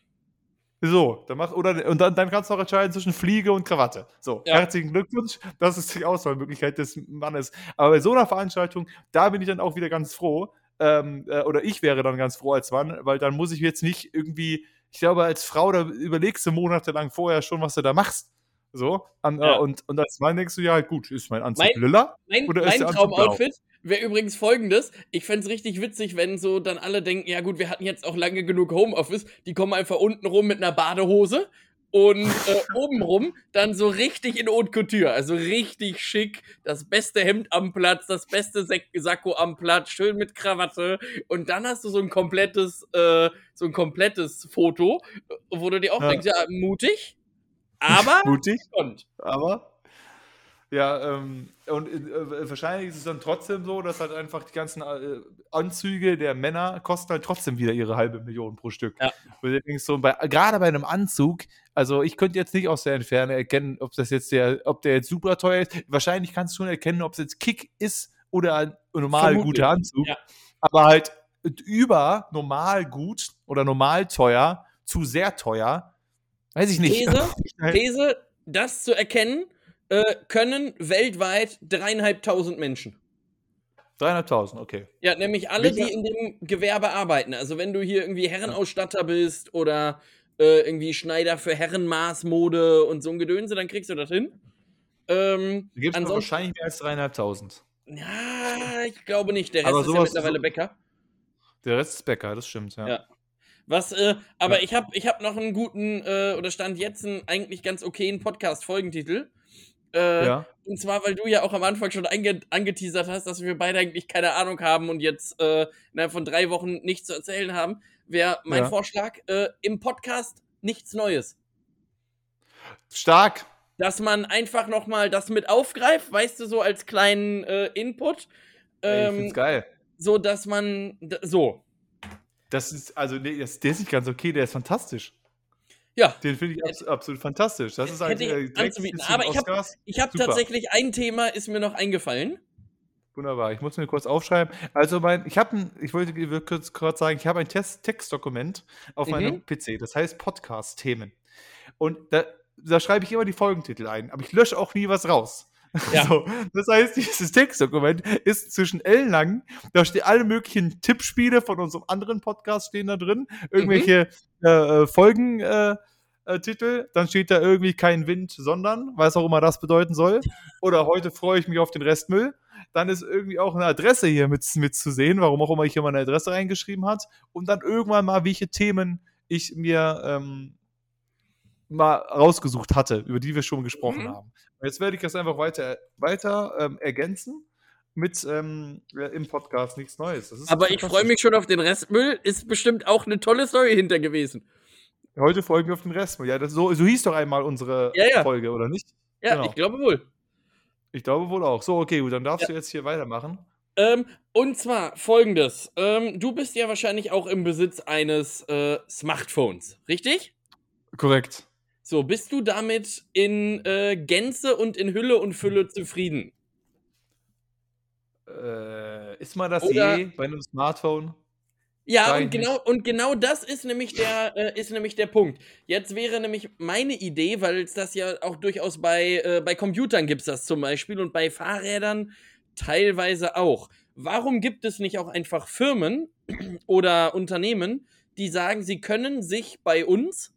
So, dann mach, oder, und dann, dann kannst du noch entscheiden zwischen Fliege und Krawatte. So, Ja. herzlichen Glückwunsch. Das ist die Auswahlmöglichkeit des Mannes. Aber bei so einer Veranstaltung, da bin ich dann auch wieder ganz froh. Ähm, äh, oder ich wäre dann ganz froh als Mann, weil dann muss ich jetzt nicht irgendwie, ich glaube, als Frau, da überlegst du monatelang vorher schon, was du da machst. So, an, Ja. äh, und, und als Mann denkst du, ja, gut, ist mein Anzug Mein- lila? Mein, Oder ist mein? Traumoutfit wäre übrigens folgendes. Ich fände es richtig witzig, wenn so dann alle denken, ja gut, wir hatten jetzt auch lange genug Homeoffice. Die kommen einfach unten rum mit einer Badehose und äh, obenrum dann so richtig in Haute Couture. Also richtig schick. Das beste Hemd am Platz, das beste Sek Sakko am Platz, schön mit Krawatte. Und dann hast du so ein komplettes, äh, so ein komplettes Foto, wo du dir auch Ja. denkst, ja, mutig, aber [LAUGHS] Mutig. und. Aber ja, ähm, und äh, wahrscheinlich ist es dann trotzdem so, dass halt einfach die ganzen äh, Anzüge der Männer kosten halt trotzdem wieder ihre halbe Million pro Stück. Ja. Und denkst so, bei, gerade bei einem Anzug, also ich könnte jetzt nicht aus der Entferne erkennen, ob das jetzt der, ob der jetzt super teuer ist. Wahrscheinlich kannst du schon erkennen, ob es jetzt Kick ist oder ein normal Vermutlich, guter Anzug. ja. Aber halt über normal gut oder normal teuer zu sehr teuer. Weiß ich nicht. These, [LAUGHS] Halt- These, das zu erkennen, äh, können weltweit dreieinhalbtausend Menschen. 300.000, okay. Ja, nämlich alle, Welcher- die in dem Gewerbe arbeiten. Also wenn du hier irgendwie Herrenausstatter bist oder äh, irgendwie Schneider für Herrenmaßmode und so ein Gedönse, dann kriegst du das hin. Ähm, es ansonsten, wahrscheinlich mehr als 3.500. ja, ich glaube nicht. Der Rest ist ja mittlerweile so- Bäcker. Der Rest ist Bäcker, das stimmt, ja. Ja. Was, äh, aber Ja. ich habe ich hab noch einen guten, äh, oder stand jetzt einen eigentlich ganz okayen Podcast-Folgentitel. Äh, Ja. Und zwar, weil du ja auch am Anfang schon ange angeteasert hast, dass wir beide eigentlich keine Ahnung haben und jetzt äh, innerhalb von drei Wochen nichts zu erzählen haben, wäre mein Ja. Vorschlag äh, im Podcast nichts Neues. Stark. Dass man einfach nochmal das mit aufgreift, weißt du, so als kleinen äh, Input. Ey, ich Ähm, find's geil. so, dass man. So. Das ist, also, nee, das, der ist nicht ganz okay, der ist fantastisch. Ja. Den finde ich abs absolut fantastisch. Das ist Hätte eigentlich ich äh, direkt anzubieten. Aber ich hab-. Ich habe Super. tatsächlich ein Thema, ist mir noch eingefallen. Wunderbar. Ich muss mir kurz aufschreiben. Also mein, ich habe, ich wollte kurz, kurz sagen, ich habe ein Test Textdokument auf Mhm. meinem PC. Das heißt Podcast-Themen. Und da, da schreibe ich immer die Folgentitel ein, aber ich lösche auch nie was raus. [LAUGHS] Ja. So, das heißt, dieses Textdokument ist zwischen ellenlang. Da stehen alle möglichen Tippspiele von unserem anderen Podcast stehen da drin. Irgendwelche Mhm. äh, äh, Folgen. Äh, äh, Titel, dann steht da irgendwie kein Wind, sondern, was auch immer das bedeuten soll. Oder heute freue ich mich auf den Restmüll. Dann ist irgendwie auch eine Adresse hier mit, mit zu sehen, warum auch immer ich hier meine Adresse reingeschrieben hat. Und dann irgendwann mal, welche Themen ich mir ähm, mal rausgesucht hatte, über die wir schon gesprochen Mhm. haben. Jetzt werde ich das einfach weiter, weiter ähm, ergänzen mit ähm, im Podcast nichts Neues. Aber ich freue mich schon auf den Restmüll. Ist bestimmt auch eine tolle Story hinter gewesen. Heute folgen wir auf den Rest. Ja, das, so, so hieß doch einmal unsere Ja, ja. Folge, oder nicht? Ja, Genau. ich glaube wohl. Ich glaube wohl auch. So, okay, gut, dann darfst du jetzt hier weitermachen. Ähm, und zwar folgendes. Ähm, du bist ja wahrscheinlich auch im Besitz eines äh, Smartphones, richtig? Korrekt. So, bist du damit in äh, Gänze und in Hülle und Fülle zufrieden? Äh, ist man das Oder- je bei einem Smartphone? Ja, und genau, und genau das ist nämlich der, äh, ist nämlich der Punkt. Jetzt wäre nämlich meine Idee, weil es das ja auch durchaus bei, äh, bei Computern gibt es das zum Beispiel und bei Fahrrädern teilweise auch. Warum gibt es nicht auch einfach Firmen [CLEARS THROAT] oder Unternehmen, die sagen, sie können sich bei uns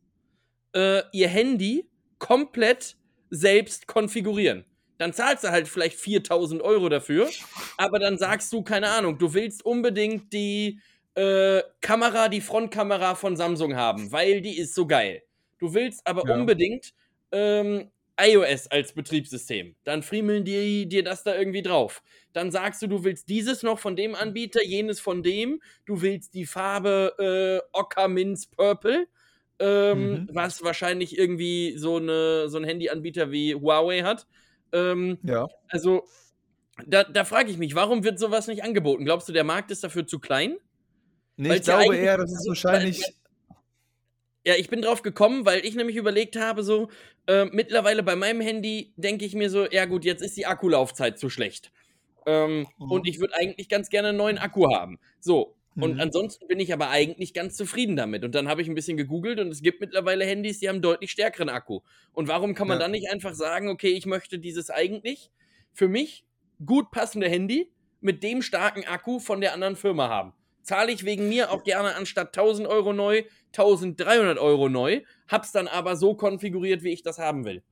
äh, ihr Handy komplett selbst konfigurieren? Dann zahlst du halt vielleicht 4000 Euro dafür, aber dann sagst du, keine Ahnung, du willst unbedingt die äh, Kamera, die Frontkamera von Samsung haben, weil die ist so geil. Du willst aber Ja. unbedingt ähm, iOS als Betriebssystem. Dann friemeln die dir das da irgendwie drauf. Dann sagst du, du willst dieses noch von dem Anbieter, jenes von dem. Du willst die Farbe äh, Ocker Minz Purple. Ähm, Mhm. Was wahrscheinlich irgendwie so, eine, so ein Handyanbieter wie Huawei hat. Ähm, Ja. also, da, da frage ich mich, warum wird sowas nicht angeboten? Glaubst du, der Markt ist dafür zu klein? Nee, ich glaube eher, das ist wahrscheinlich. Ja, ich bin drauf gekommen, weil ich nämlich überlegt habe, so, äh, mittlerweile bei meinem Handy denke ich mir so, ja gut, jetzt ist die Akkulaufzeit zu schlecht. Ähm, Mhm. Und ich würde eigentlich ganz gerne einen neuen Akku haben. So. Und Mhm. ansonsten bin ich aber eigentlich ganz zufrieden damit. Und dann habe ich ein bisschen gegoogelt und es gibt mittlerweile Handys, die haben deutlich stärkeren Akku. Und warum kann man Ja. dann nicht einfach sagen, okay, ich möchte dieses eigentlich für mich gut passende Handy mit dem starken Akku von der anderen Firma haben? Zahle ich wegen mir auch gerne anstatt 1000 Euro neu 1300 Euro neu, hab's dann aber so konfiguriert, wie ich das haben will.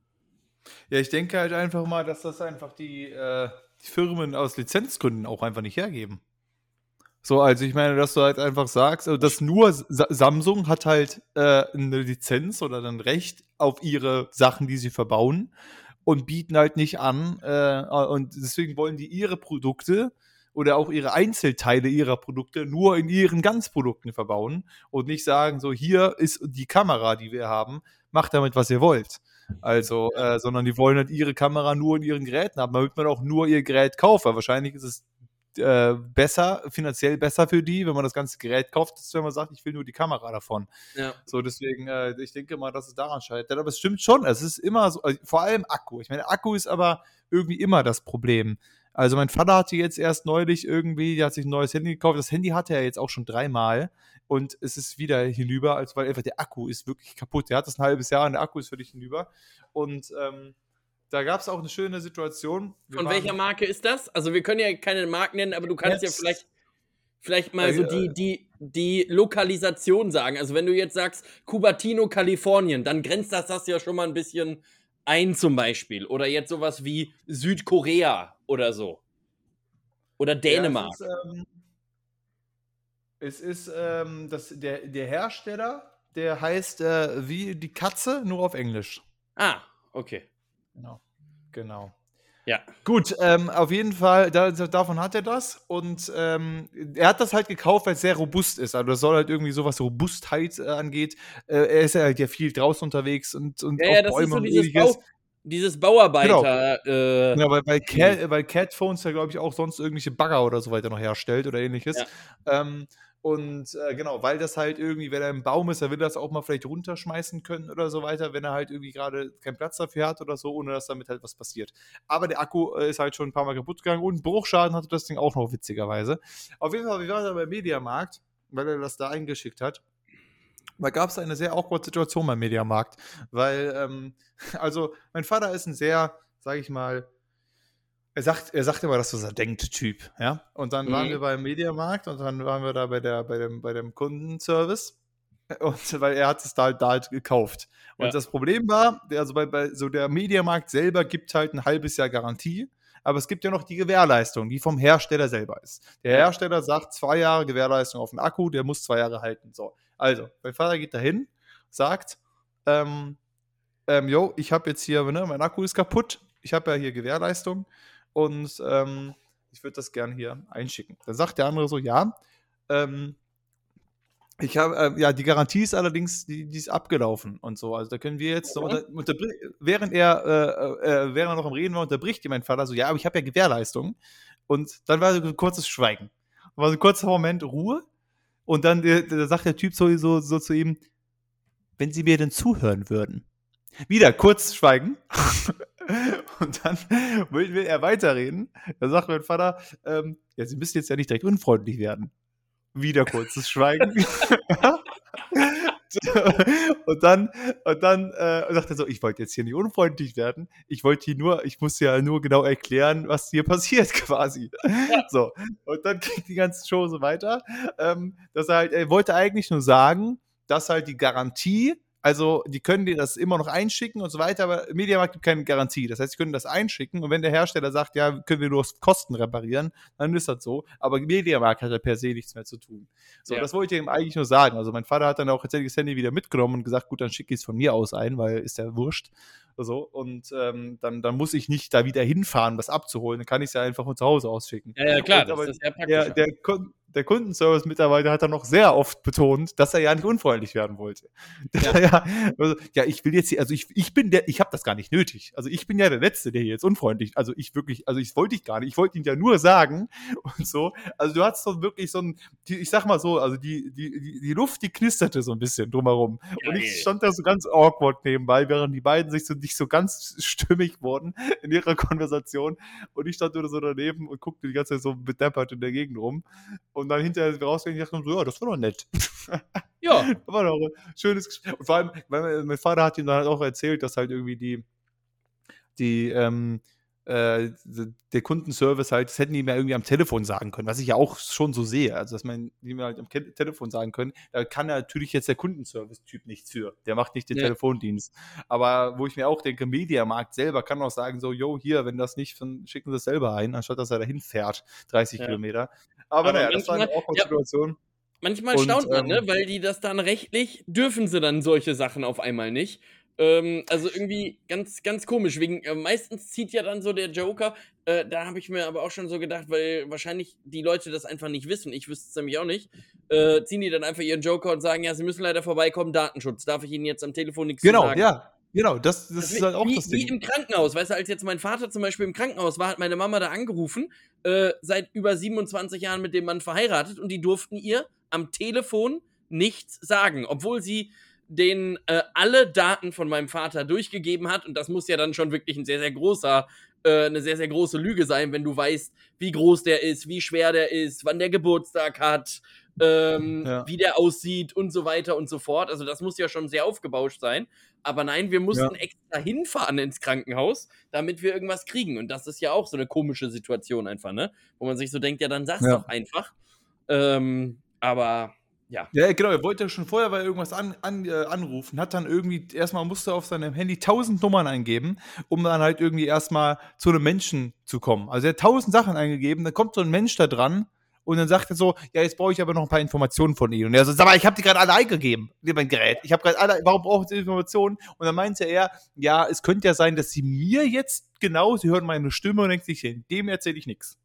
Ja, ich denke halt einfach mal, dass das einfach die, äh, die Firmen aus Lizenzgründen auch einfach nicht hergeben. So, also ich meine, dass du halt einfach sagst, also dass nur Sa Samsung hat halt äh, eine Lizenz oder ein Recht auf ihre Sachen, die sie verbauen und bieten halt nicht an. Äh, und deswegen wollen die ihre Produkte oder auch ihre Einzelteile ihrer Produkte nur in ihren Ganzprodukten verbauen und nicht sagen, so hier ist die Kamera, die wir haben, macht damit, was ihr wollt. Also, äh, sondern die wollen halt ihre Kamera nur in ihren Geräten haben, damit man auch nur ihr Gerät kauft. Weil wahrscheinlich ist es äh, besser, finanziell besser für die, wenn man das ganze Gerät kauft, als wenn man sagt, ich will nur die Kamera davon. Ja. So, deswegen, äh, ich denke mal, dass es daran scheitert. Aber es stimmt schon, es ist immer so, also vor allem Akku. Ich meine, Akku ist aber irgendwie immer das Problem. Also mein Vater hatte jetzt erst neulich irgendwie, der hat sich ein neues Handy gekauft. Das Handy hatte er jetzt auch schon dreimal und es ist wieder hinüber, also weil einfach der Akku ist wirklich kaputt. Der hat das ein halbes Jahr und der Akku ist völlig hinüber. Und ähm, da gab es auch eine schöne Situation. Wir Von welcher Marke ist das? Also wir können ja keine Marken nennen, aber du kannst ja Jetzt- vielleicht, vielleicht mal so Äh, die, die, die Lokalisation sagen. Also wenn du jetzt sagst Cupertino, Kalifornien, dann grenzt das das ja schon mal ein bisschen ein zum Beispiel. Oder jetzt sowas wie Südkorea oder so. Oder Dänemark. Ja, es ist, ähm, Es ist ähm, das, der, der Hersteller, der heißt äh, wie die Katze, nur auf Englisch. Ah, okay. Genau. Genau. Ja. Gut, ähm, auf jeden Fall, da, davon hat er das und ähm, er hat das halt gekauft, weil es sehr robust ist. Also das soll halt irgendwie so was Robustheit äh, angeht. Äh, er ist ja halt ja viel draußen unterwegs und, und Ja, auf ja, das ist Bäumen so und ähnliches. Dieses Bauarbeiter. Äh, Genau, weil, weil, Cat, weil Catphones ja, glaube ich, auch sonst irgendwelche Bagger oder so weiter noch herstellt oder ähnliches. Ähm, und äh, genau, weil das halt irgendwie, wenn er im Baum ist, er will das auch mal vielleicht runterschmeißen können oder so weiter, wenn er halt irgendwie gerade keinen Platz dafür hat oder so, ohne dass damit halt was passiert. Aber der Akku äh, ist halt schon ein paar Mal kaputt gegangen und Bruchschaden hatte das Ding auch noch witzigerweise. Auf jeden Fall, wir waren da beim Mediamarkt, weil er das da eingeschickt hat. Da gab es eine sehr awkward Situation beim Mediamarkt, weil, ähm, [LAUGHS] also mein Vater ist ein sehr, sag ich mal, er sagt, er sagt immer, dass was er denkt, Typ, ja. Und dann waren Mhm. wir beim Mediamarkt und dann waren wir da bei der, bei dem, bei dem Kundenservice. [LAUGHS] Und weil er hat es da halt, da halt gekauft. Und Ja. das Problem war, der- also bei, bei so der Mediamarkt selber gibt halt ein halbes Jahr Garantie, aber es gibt ja noch die Gewährleistung, die vom Hersteller selber ist. Der. Hersteller sagt zwei Jahre Gewährleistung auf den Akku, der muss zwei Jahre halten. So, also mein Vater geht dahin, sagt, ähm, ähm, yo, ich habe jetzt hier, ne, mein Akku ist kaputt, ich habe ja hier Gewährleistung und ähm, ich würde das gern hier einschicken. Dann sagt der andere so, ja, ähm, ich habe, äh, ja, die Garantie ist allerdings, die, die ist abgelaufen und so. Also da können wir jetzt, so Mhm. unter, während er, äh, äh, während er noch am Reden war, unterbricht ihn mein Vater so, ja, aber ich habe ja Gewährleistung. Und dann war so ein kurzes Schweigen. War so ein kurzer Moment Ruhe. Und dann äh, sagt der Typ so, so, so zu ihm, wenn Sie mir denn zuhören würden. Wieder kurz schweigen. [LAUGHS] Und dann will er weiterreden. Da sagt mein Vater, ähm, ja, Sie müssen jetzt ja nicht direkt unfreundlich werden. Wieder kurzes Schweigen. [LAUGHS] [LAUGHS] und dann, und dann äh, sagt er so, ich wollte jetzt hier nicht unfreundlich werden. Ich wollte hier nur, ich muss ja nur genau erklären, was hier [LAUGHS] passiert quasi. So. Und dann ging die ganze Show so weiter. Ähm, dass er halt, er wollte eigentlich nur sagen, dass halt die Garantie, also die können dir das immer noch einschicken und so weiter, aber Mediamarkt gibt keine Garantie. Das heißt, sie können das einschicken und wenn der Hersteller sagt, ja, können wir nur Kosten reparieren, dann ist das so. Aber Mediamarkt hat ja per se nichts mehr zu tun. So, Ja. das wollte ich ihm eigentlich nur sagen. Also mein Vater hat dann auch tatsächlich das Handy wieder mitgenommen und gesagt, gut, dann schicke ich es von mir aus ein, weil ist ja wurscht. So, und ähm, dann, dann muss ich nicht da wieder hinfahren, das abzuholen. Dann kann ich es ja einfach von zu Hause ausschicken. ja, ja, klar, Und das ist sehr Der, praktisch. der, Kun- der Kundenservice-Mitarbeiter hat dann noch sehr oft betont, dass er ja nicht unfreundlich werden wollte. [LAUGHS] Ja. Ja, also, ja ich will jetzt hier, also ich, ich bin der, ich habe das gar nicht nötig. Also ich bin ja der Letzte, der hier jetzt unfreundlich, also ich wirklich, also ich wollte ich gar nicht, ich wollte ihn ja nur sagen [LAUGHS] und so. Also du hast so wirklich so ein, die, ich sag mal so, also die, die, die, die Luft, die knisterte so ein bisschen drumherum. und Geil. ich stand da so ganz awkward nebenbei, während die beiden sich so nicht so ganz [LAUGHS] stimmig wurden in ihrer Konversation. Und ich stand nur so daneben und guckte die ganze Zeit so bedeppert in der Gegend rum. Und dann hinterher rausgegangen und dachte so, ja, das war doch nett. Ja, Das [LAUGHS] war doch ein schönes Gespräch. Und vor allem, weil mein- mein Vater hat ihm dann halt auch erzählt, dass halt irgendwie die, die, ähm, äh, der Kundenservice halt, das hätten die mir irgendwie am Telefon sagen können, was ich ja auch schon so sehe. Also, dass man die mir halt am Ke- Telefon sagen können, da kann natürlich jetzt der Kundenservice-Typ nichts für. Der macht nicht den Ja. Telefondienst. Aber wo ich mir auch denke, Mediamarkt selber kann auch sagen, so, yo, hier, wenn das nicht, dann schicken sie es selber ein, anstatt dass er dahin fährt, 30 Ja. Kilometer. Aber, naja, das war eine manchmal- awkward ja. Manchmal Und, staunt man, ne? ähm, Weil die das dann rechtlich dürfen sie dann solche Sachen auf einmal nicht. Ähm, also irgendwie ganz, ganz komisch. Wegen, äh, meistens zieht ja dann so der Joker, äh, da habe ich mir aber auch schon so gedacht, weil wahrscheinlich die Leute das einfach nicht wissen, ich wüsste es nämlich auch nicht, äh, ziehen die dann einfach ihren Joker und sagen, ja, sie müssen leider vorbeikommen, Datenschutz, darf ich Ihnen jetzt am Telefon nichts Genau, sagen. ja. Genau, das, das Das ist halt auch wie, das wie Ding. im Krankenhaus. Weißt du, als jetzt mein Vater zum Beispiel im Krankenhaus war, hat meine Mama da angerufen, äh, seit über 27 Jahren mit dem Mann verheiratet und die durften ihr am Telefon nichts sagen, obwohl sie den äh, alle Daten von meinem Vater durchgegeben hat und das muss ja dann schon wirklich ein sehr, sehr großer, äh, eine sehr, sehr große Lüge sein, wenn du weißt, wie groß der ist, wie schwer der ist, wann der Geburtstag hat, ähm, Ja. wie der aussieht und so weiter und so fort. Also das muss ja schon sehr aufgebauscht sein. Aber nein, wir mussten Ja. extra hinfahren ins Krankenhaus, damit wir irgendwas kriegen. Und das ist ja auch so eine komische Situation einfach, ne? Wo man sich so denkt, ja, dann sag's Ja. doch einfach. Ähm, aber ja. Ja, genau, er wollte schon vorher bei irgendwas an, an, äh, anrufen, hat dann irgendwie, erstmal musste er auf seinem Handy tausend Nummern eingeben, um dann halt irgendwie erstmal zu einem Menschen zu kommen. Also er hat tausend Sachen eingegeben, dann kommt so ein Mensch da dran Und dann sagt er so, ja, jetzt brauche ich aber noch ein paar Informationen von Ihnen. Und er so, sag mal, ich habe die gerade alle eingegeben, mein Gerät. Ich habe gerade alle, warum brauchen Sie Informationen? Und dann meinte er, ja, es könnte ja sein, dass Sie mir jetzt genau, Sie hören meine Stimme und denken sich, dem erzähle ich nichts.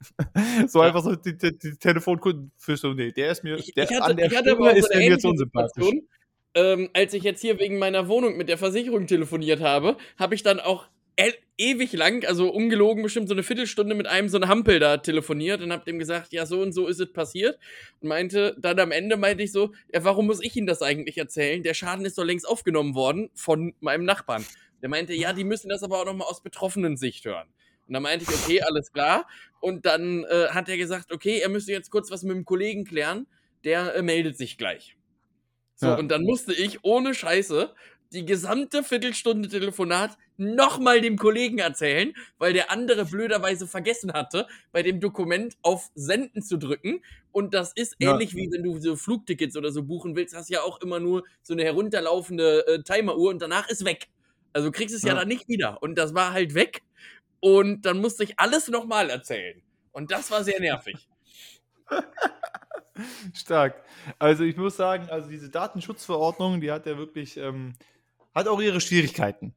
[LAUGHS] so ja. einfach so die, die, die Telefonkunden für so, nee, der ist mir, der ich hatte, an der ich hatte Stimme ist mir jetzt unsympathisch. Ähm, als ich jetzt hier wegen meiner Wohnung mit der Versicherung telefoniert habe, habe ich dann auch e ewig lang, also ungelogen bestimmt so eine Viertelstunde mit einem so eine Hampel da telefoniert und hab dem gesagt, ja, so und so ist es passiert. Und meinte, dann am Ende meinte ich so, ja, warum muss ich Ihnen das eigentlich erzählen? Der Schaden ist doch längst aufgenommen worden von meinem Nachbarn. Der meinte, ja, die müssen das aber auch nochmal aus betroffenen Sicht hören. Und dann meinte ich, okay, alles klar. Und dann äh, hat er gesagt, okay, er müsste jetzt kurz was mit dem Kollegen klären, der äh, meldet sich gleich. So, Ja. und dann musste ich ohne Scheiße die gesamte Viertelstunde Telefonat nochmal dem Kollegen erzählen, weil der andere blöderweise vergessen hatte, bei dem Dokument auf Senden zu drücken. Und das ist Ja. ähnlich wie wenn du so Flugtickets oder so buchen willst, hast ja auch immer nur so eine herunterlaufende äh, Timeruhr und danach ist weg. Also kriegst es ja. Ja. dann nicht wieder. Und das war halt weg. Und dann musste ich alles nochmal erzählen. Und das war sehr nervig. [LAUGHS] Stark. Also ich muss sagen, also diese Datenschutzverordnung, die hat ja wirklich, ähm, hat auch ihre Schwierigkeiten,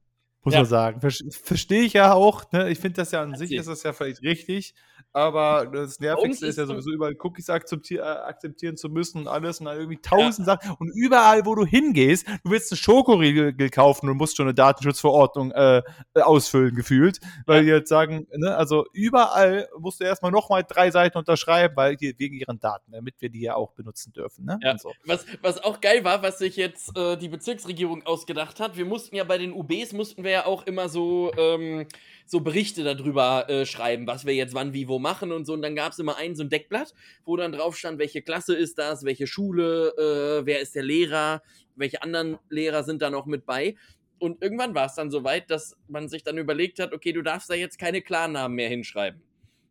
muss Ja. man sagen. Ver Verstehe ich ja auch. Ne? Ich finde das ja an Hat sich ist das ja vielleicht richtig, aber das Nervigste ist ja so- sowieso überall Cookies akzeptier äh, akzeptieren zu müssen und alles und dann irgendwie tausend Sachen und überall, wo du hingehst, du willst einen Schokoriegel kaufen und musst schon eine Datenschutzverordnung äh, äh, ausfüllen gefühlt, weil die jetzt sagen, ne, also überall musst du erstmal nochmal drei Seiten unterschreiben, weil hier wegen ihren Daten, damit wir die ja auch benutzen dürfen. Ne? Ja. So. Was, was auch geil war, was sich jetzt äh, die Bezirksregierung ausgedacht hat, wir mussten ja bei den UBs, mussten wir ja auch immer so, ähm, so Berichte darüber äh, schreiben, was wir jetzt wann, wie, wo machen und so. Und dann gab es immer ein so ein Deckblatt, wo dann drauf stand, welche Klasse ist das, welche Schule, äh, wer ist der Lehrer, welche anderen Lehrer sind da noch mit bei. Und irgendwann war es dann so weit, dass man sich dann überlegt hat, okay, du darfst da jetzt keine Klarnamen mehr hinschreiben.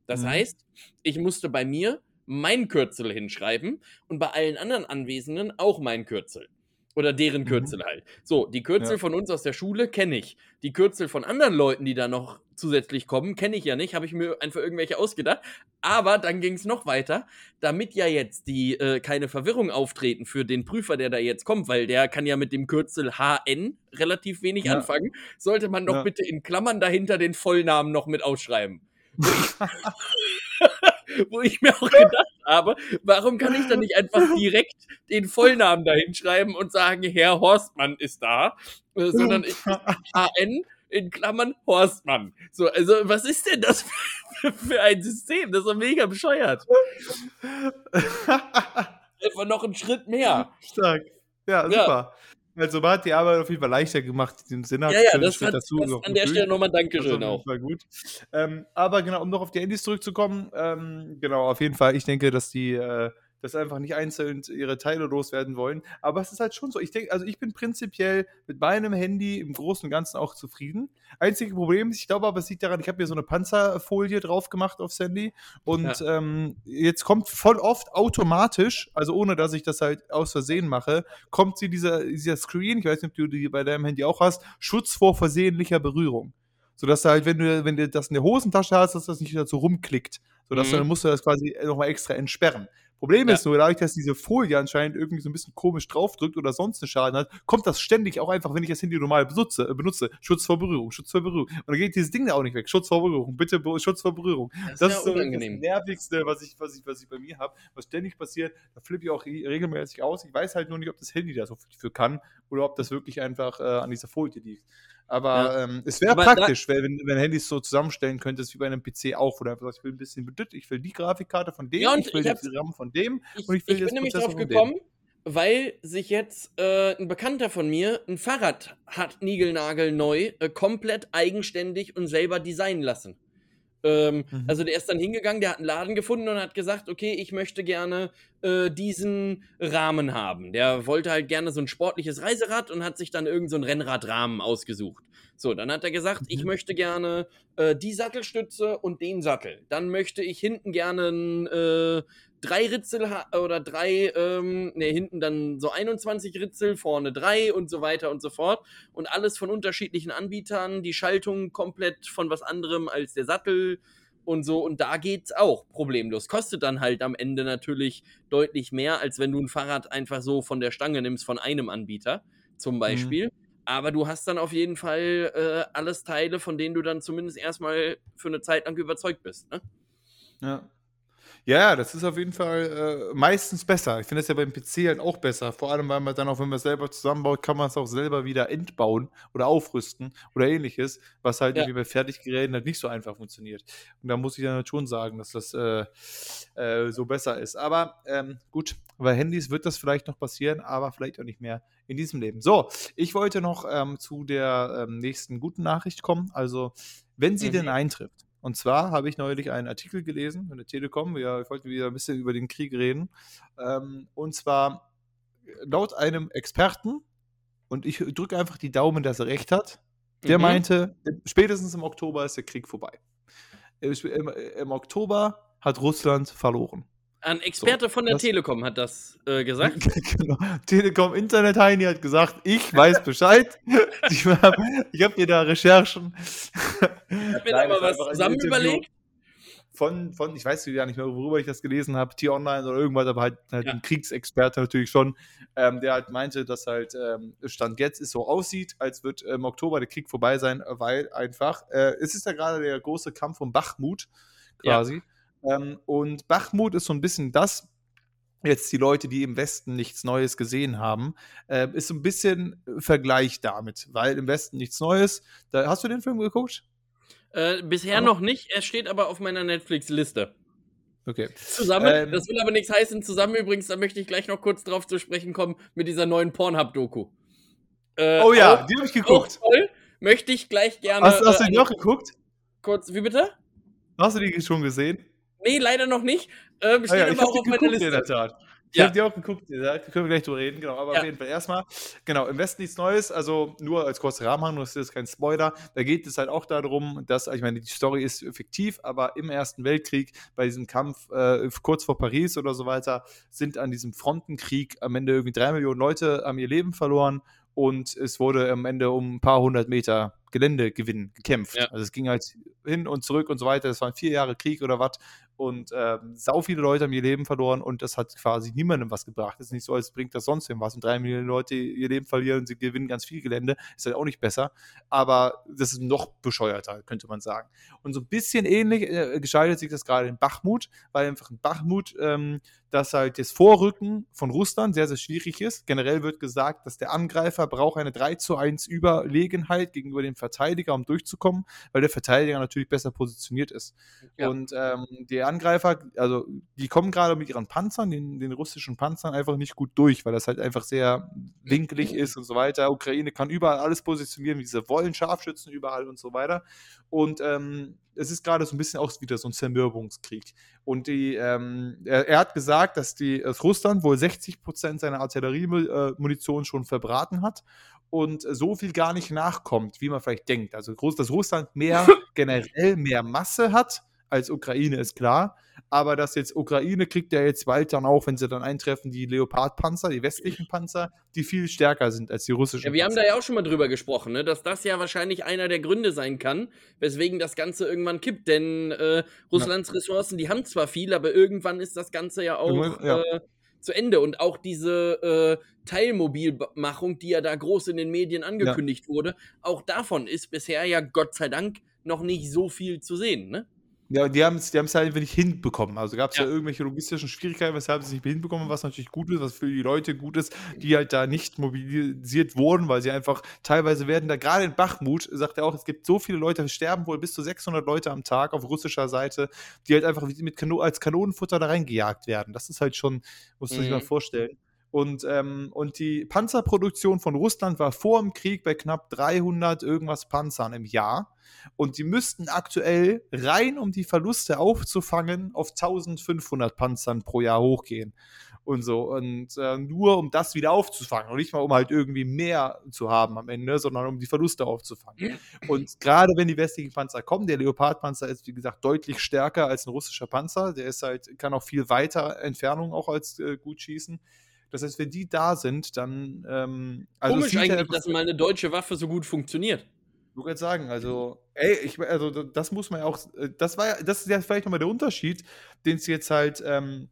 Das Mhm. heißt, ich musste bei mir mein Kürzel hinschreiben und bei allen anderen Anwesenden auch mein Kürzel. Oder deren Mhm. Kürzel halt. So, die Kürzel Ja. von uns aus der Schule kenne ich. Die Kürzel von anderen Leuten, die da noch zusätzlich kommen, kenne ich ja nicht, habe ich mir einfach irgendwelche ausgedacht. Aber dann ging es noch weiter, damit ja jetzt die äh, keine Verwirrung auftreten für den Prüfer, der da jetzt kommt, weil der kann ja mit dem Kürzel HN relativ wenig Ja. anfangen, sollte man doch Ja. bitte in Klammern dahinter den Vollnamen noch mit ausschreiben. [LAUGHS] [LAUGHS] [LAUGHS] Wo ich mir auch gedacht habe, warum kann ich dann nicht einfach direkt den Vollnamen dahin schreiben und sagen, Herr Horstmann ist da, äh, sondern ich HN [LAUGHS] in Klammern Horstmann. So, also was ist denn das für, für ein System? Das ist doch mega bescheuert. [LAUGHS] Einfach noch einen Schritt mehr. Stark. Ja, Ja. Also man hat die Arbeit auf jeden Fall leichter gemacht, den Sinn hat Ja, ja, das hat dazu das noch an der. Stelle nochmal Dankeschön auch. Fall gut. Ähm, aber genau, um noch auf die Handys zurückzukommen, ähm, genau, auf jeden Fall, ich denke, dass die äh, das einfach nicht einzeln ihre Teile loswerden wollen. Aber es ist halt schon so, ich denke, also ich bin prinzipiell mit meinem Handy im Großen und Ganzen auch zufrieden. Einzige Problem ist, ich glaube aber, es liegt daran, ich habe mir so eine Panzerfolie drauf gemacht aufs Handy und ähm, jetzt kommt voll oft automatisch, also ohne dass ich das halt aus Versehen mache, kommt sie dieser, dieser Screen, ich weiß nicht, ob du die bei deinem Handy auch hast, Schutz vor versehentlicher Berührung. Sodass du halt, wenn du, wenn du das in der Hosentasche hast, dass das nicht dazu rumklickt. Sodass Mhm. dann musst du das quasi nochmal extra entsperren. Problem Ja. ist nur, dadurch, dass diese Folie anscheinend irgendwie so ein bisschen komisch draufdrückt oder sonst einen Schaden hat, kommt das ständig auch einfach, wenn ich das Handy normal benutze, äh, benutze. Schutz vor Berührung, Schutz vor Berührung. Und dann geht dieses Ding da auch nicht weg. Schutz vor Berührung, bitte Be- Schutz vor Berührung. Das, Das ist so das unangenehm. Nervigste, was ich, was ich, was ich bei mir habe, was ständig passiert. Da flippe ich auch re- regelmäßig aus. Ich weiß halt nur nicht, ob das Handy da so viel für kann oder ob das wirklich einfach äh, an dieser Folie liegt. Aber Ja. ähm, es wäre praktisch, wenn, wenn Handys so zusammenstellen könntest wie bei einem PC auch, sagst, ich will ein bisschen bedütt, ich will die Grafikkarte von dem, Ja, und ich will ich die RAM von dem. Ich, Und ich will ich jetzt bin nämlich drauf gekommen, weil sich jetzt äh, ein Bekannter von mir ein Fahrrad hat niegelnagelneu äh, komplett eigenständig und selber designen lassen. Ähm, Mhm. Also der ist dann hingegangen, der hat einen Laden gefunden und hat gesagt, okay, ich möchte gerne äh, diesen Rahmen haben. Der wollte halt gerne so ein sportliches Reiserad und hat sich dann irgend so einen Rennradrahmen ausgesucht. So, dann hat er gesagt, ich Mhm. möchte gerne äh, die Sattelstütze und den Sattel. Dann möchte ich hinten gerne ein äh, drei Ritzel oder drei, ähm, ne, hinten dann so 21 Ritzel, vorne drei und so weiter und so fort. Und alles von unterschiedlichen Anbietern, die Schaltung komplett von was anderem als der Sattel und so. Und da geht's auch problemlos. Kostet dann halt am Ende natürlich deutlich mehr, als wenn du ein Fahrrad einfach so von der Stange nimmst von einem Anbieter, zum Mhm. Beispiel. Aber du hast dann auf jeden Fall äh, alles Teile, von denen du dann zumindest erstmal für eine Zeit lang überzeugt bist. Ne? Ja. Ja, das ist auf jeden Fall äh, meistens besser. Ich finde das ja beim PC halt auch besser. Vor allem, weil man dann auch, wenn man es selber zusammenbaut, kann man es auch selber wieder entbauen oder aufrüsten oder ähnliches, was halt Ja. irgendwie bei Fertiggeräten halt nicht so einfach funktioniert. Und da muss ich dann halt schon sagen, dass das äh, äh, so besser ist. Aber ähm, gut, bei Handys wird das vielleicht noch passieren, aber vielleicht auch nicht mehr in diesem Leben. So, ich wollte noch ähm, zu der ähm, nächsten guten Nachricht kommen. Also, wenn sie Mhm. denn eintrifft. Und zwar habe ich neulich einen Artikel gelesen von der Telekom. Ja, ich wollte wieder ein bisschen über den Krieg reden. Ähm, und zwar laut einem Experten, und ich drücke einfach die Daumen, dass er recht hat, der Mhm. meinte, spätestens im Oktober ist der Krieg vorbei. Im, im, Oktober hat Russland verloren. Ein Experte von der Telekom hat das äh, gesagt. [LAUGHS] genau. Telekom Internet Heini hat gesagt, ich weiß Bescheid. [LAUGHS] ich habe hab hier da Recherchen. Ich mir da mal was zusammen überlegt. Von, von, ich weiß gar nicht mehr, worüber ich das gelesen habe, T-Online oder irgendwas, aber halt, halt Ja. ein Kriegsexperte natürlich schon, ähm, der halt meinte, dass halt ähm, Stand jetzt es so aussieht, als wird im Oktober der Krieg vorbei sein, weil einfach, äh, es ist ja gerade der große Kampf um Bachmut quasi. Ähm, und Bachmut ist so ein bisschen das, jetzt die Leute, die im Westen nichts Neues gesehen haben, äh, ist so ein bisschen Vergleich damit, weil im Westen nichts Neues. Da, hast du den Film geguckt? Äh, bisher Aber- noch nicht, er steht aber auf meiner Netflix-Liste. Okay. Zusammen, Ähm, das will aber nichts heißen, zusammen übrigens, da möchte ich gleich noch kurz drauf zu sprechen kommen, mit dieser neuen Pornhub-Doku. Äh, Oh ja, auch, die habe ich geguckt. toll, möchte ich gleich gerne. Hast, hast du äh, die auch geguckt? kurz, wie bitte? Hast du die schon gesehen? Nee, leider noch nicht. Ähm, steht Ah ja, ich aber auch auf meiner geguckt in der Liste. Tat. Ich Ja. habe die auch geguckt, da können wir gleich drüber reden, genau. Aber Ja. auf jeden Fall erstmal, genau, im Westen nichts Neues, also nur als kurzer Rahmenhandlung, das ist kein Spoiler. Da geht es halt auch darum, dass, ich meine, die Story ist fiktiv, aber im Ersten Weltkrieg, bei diesem Kampf äh, kurz vor Paris oder so weiter, sind an diesem Frontenkrieg am Ende irgendwie drei Millionen Leute haben ihr Leben verloren und es wurde am Ende um ein paar hundert Meter Geländegewinn gekämpft. Ja. Also es ging halt hin und zurück und so weiter. Es waren vier Jahre Krieg oder was. Und ähm, sau viele Leute haben ihr Leben verloren und das hat quasi niemandem was gebracht. Es ist nicht so, als bringt das sonst was. Und drei Millionen Leute ihr Leben verlieren und sie gewinnen ganz viel Gelände. Ist halt auch nicht besser. Aber das ist noch bescheuerter, könnte man sagen. Und so ein bisschen ähnlich äh, gestaltet sich das gerade in Bachmut, weil einfach in Bachmut ähm, dass halt das Vorrücken von Russland sehr, sehr schwierig ist. Generell wird gesagt, dass der Angreifer braucht eine 3 zu 1 Überlegenheit gegenüber dem Verteidiger, um durchzukommen, weil der Verteidiger natürlich besser positioniert ist. Ja. Und ähm, die Angreifer, also die kommen gerade mit ihren Panzern, den, den russischen Panzern, einfach nicht gut durch, weil das halt einfach sehr winkelig ist und so weiter. Ukraine kann überall alles positionieren, wie diese Wollen, Scharfschützen überall und so weiter. Und ähm, es ist gerade so ein bisschen auch wieder so ein Zermürbungskrieg. Und die, ähm, er, er hat gesagt, dass, die, dass Russland wohl 60 Prozent seiner Artilleriemunition schon verbraten hat und so viel gar nicht nachkommt, wie man vielleicht denkt. Also, dass Russland mehr [LAUGHS] generell mehr Masse hat als Ukraine, ist klar. Aber dass jetzt Ukraine kriegt ja jetzt bald dann auch, wenn sie dann eintreffen, die Leopard-Panzer, die westlichen Panzer, die viel stärker sind als die russischen. Ja, wir haben Panzer. da ja auch schon mal drüber gesprochen, ne? dass das ja wahrscheinlich einer der Gründe sein kann, weswegen das Ganze irgendwann kippt. Denn äh, Russlands Ressourcen, die haben zwar viel, aber irgendwann ist das Ganze ja auch ja. Äh, zu Ende. Und auch diese äh, Teilmobilmachung, die ja da groß in den Medien angekündigt wurde, auch davon ist bisher ja Gott sei Dank noch nicht so viel zu sehen. Ne? Ja, die haben es die haben's halt einfach nicht hinbekommen. Also gab es ja. Ja. irgendwelche logistischen Schwierigkeiten, weshalb sie es nicht hinbekommen, was natürlich gut ist, was für die Leute gut ist, die halt da nicht mobilisiert wurden, weil sie einfach teilweise werden da, gerade in Bachmut, sagt er auch, es gibt so viele Leute, es sterben wohl bis zu 600 Leute am Tag auf russischer Seite, die halt einfach mit Kano als Kanonenfutter da reingejagt werden. Das ist halt schon, muss man sich Mhm. mal vorstellen. Und, ähm, und die Panzerproduktion von Russland war vor dem Krieg bei knapp 300 irgendwas Panzern im Jahr. Und die müssten aktuell rein, um die Verluste aufzufangen, auf 1500 Panzern pro Jahr hochgehen. Und so. Und äh, nur um das wieder aufzufangen. Und nicht mal, um halt irgendwie mehr zu haben am Ende, sondern um die Verluste aufzufangen. Und gerade wenn die westlichen Panzer kommen, der Leopard-Panzer ist, wie gesagt, deutlich stärker als ein russischer Panzer. Der ist halt, kann auch viel weiter Entfernung auch als äh, gut schießen. Das heißt, wenn die da sind, dann. Ähm, also Komisch eigentlich, dass mal eine deutsche Waffe so gut funktioniert. ich gerade sagen, also Ey, ich, also das muss man ja auch, äh, das war ja, das ist ja vielleicht nochmal der Unterschied, den es jetzt halt, ähm,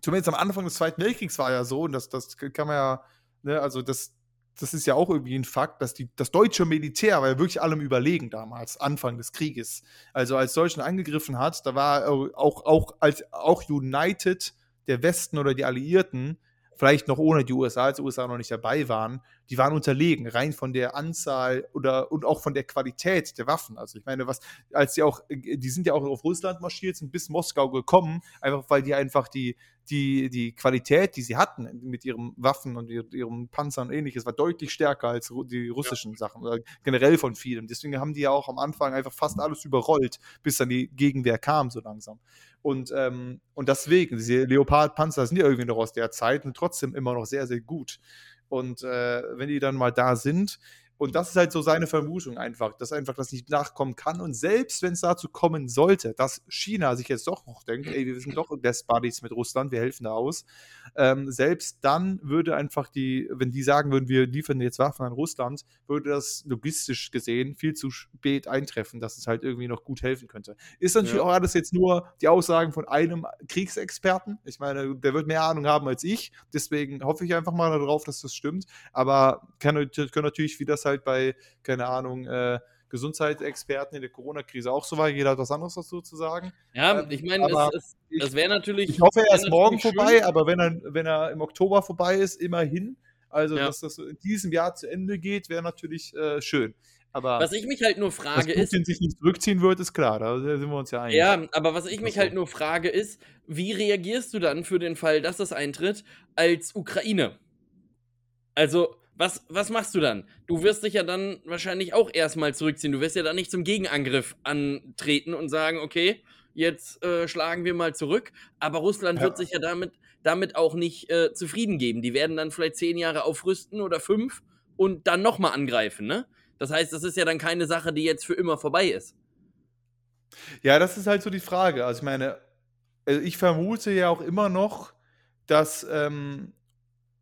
zumindest am Anfang des Zweiten Weltkriegs war ja so, und das, das kann man ja, ne, also das, das ist ja auch irgendwie ein Fakt, dass die, das deutsche Militär war ja wirklich allem überlegen damals, Anfang des Krieges. Also als Deutschland angegriffen hat, da war auch, auch, als, auch United, der Westen oder die Alliierten, vielleicht noch ohne die USA, als die USA noch nicht dabei waren, die waren unterlegen, rein von der Anzahl oder und auch von der Qualität der Waffen. Also ich meine, was, als die auch, die sind ja auch auf Russland marschiert, sind bis Moskau gekommen, einfach weil die einfach die, die, die Qualität, die sie hatten mit ihren Waffen und ihren Panzern und ähnliches, war deutlich stärker als die russischen ja. Sachen oder generell von vielen. Deswegen haben die ja auch am Anfang einfach fast alles überrollt, bis dann die Gegenwehr kam, so langsam. Und, ähm, und deswegen, diese Leopard-Panzer sind ja irgendwie noch aus der Zeit und trotzdem immer noch sehr, sehr gut. Und äh, wenn die dann mal da sind, und das ist halt so seine Vermutung einfach, dass einfach das nicht nachkommen kann. Und selbst wenn es dazu kommen sollte, dass China sich jetzt doch noch denkt, ey, wir sind doch Best Buddies mit Russland, wir helfen da aus, ähm, selbst dann würde einfach die, wenn die sagen würden, wir liefern jetzt Waffen an Russland, würde das logistisch gesehen viel zu spät eintreffen, dass es halt irgendwie noch gut helfen könnte. Ist natürlich ja. auch alles jetzt nur die Aussagen von einem Kriegsexperten. Ich meine, der wird mehr Ahnung haben als ich, deswegen hoffe ich einfach mal darauf, dass das stimmt. Aber kann, können natürlich, wie das halt bei, keine Ahnung, äh, Gesundheitsexperten in der Corona-Krise auch so war. Jeder hat was anderes dazu zu sagen. Ja, ähm, ich meine, das, das wäre natürlich. Ich hoffe, er ist morgen vorbei, schön. aber wenn er, wenn er im Oktober vorbei ist, immerhin. Also, ja. dass das in diesem Jahr zu Ende geht, wäre natürlich äh, schön. Aber was ich mich halt nur frage dass Putin ist. sich nicht zurückziehen wird, ist klar, da sind wir uns ja einig. Ja, aber was ich mich halt nur frage ist, wie reagierst du dann für den Fall, dass das eintritt, als Ukraine? Also, was, was machst du dann? Du wirst dich ja dann wahrscheinlich auch erstmal zurückziehen. Du wirst ja dann nicht zum Gegenangriff antreten und sagen, okay, jetzt äh, schlagen wir mal zurück. Aber Russland ja. wird sich ja damit, damit auch nicht äh, zufrieden geben. Die werden dann vielleicht zehn Jahre aufrüsten oder fünf und dann nochmal angreifen, ne? Das heißt, das ist ja dann keine Sache, die jetzt für immer vorbei ist. Ja, das ist halt so die Frage. Also ich meine, also ich vermute ja auch immer noch, dass ähm,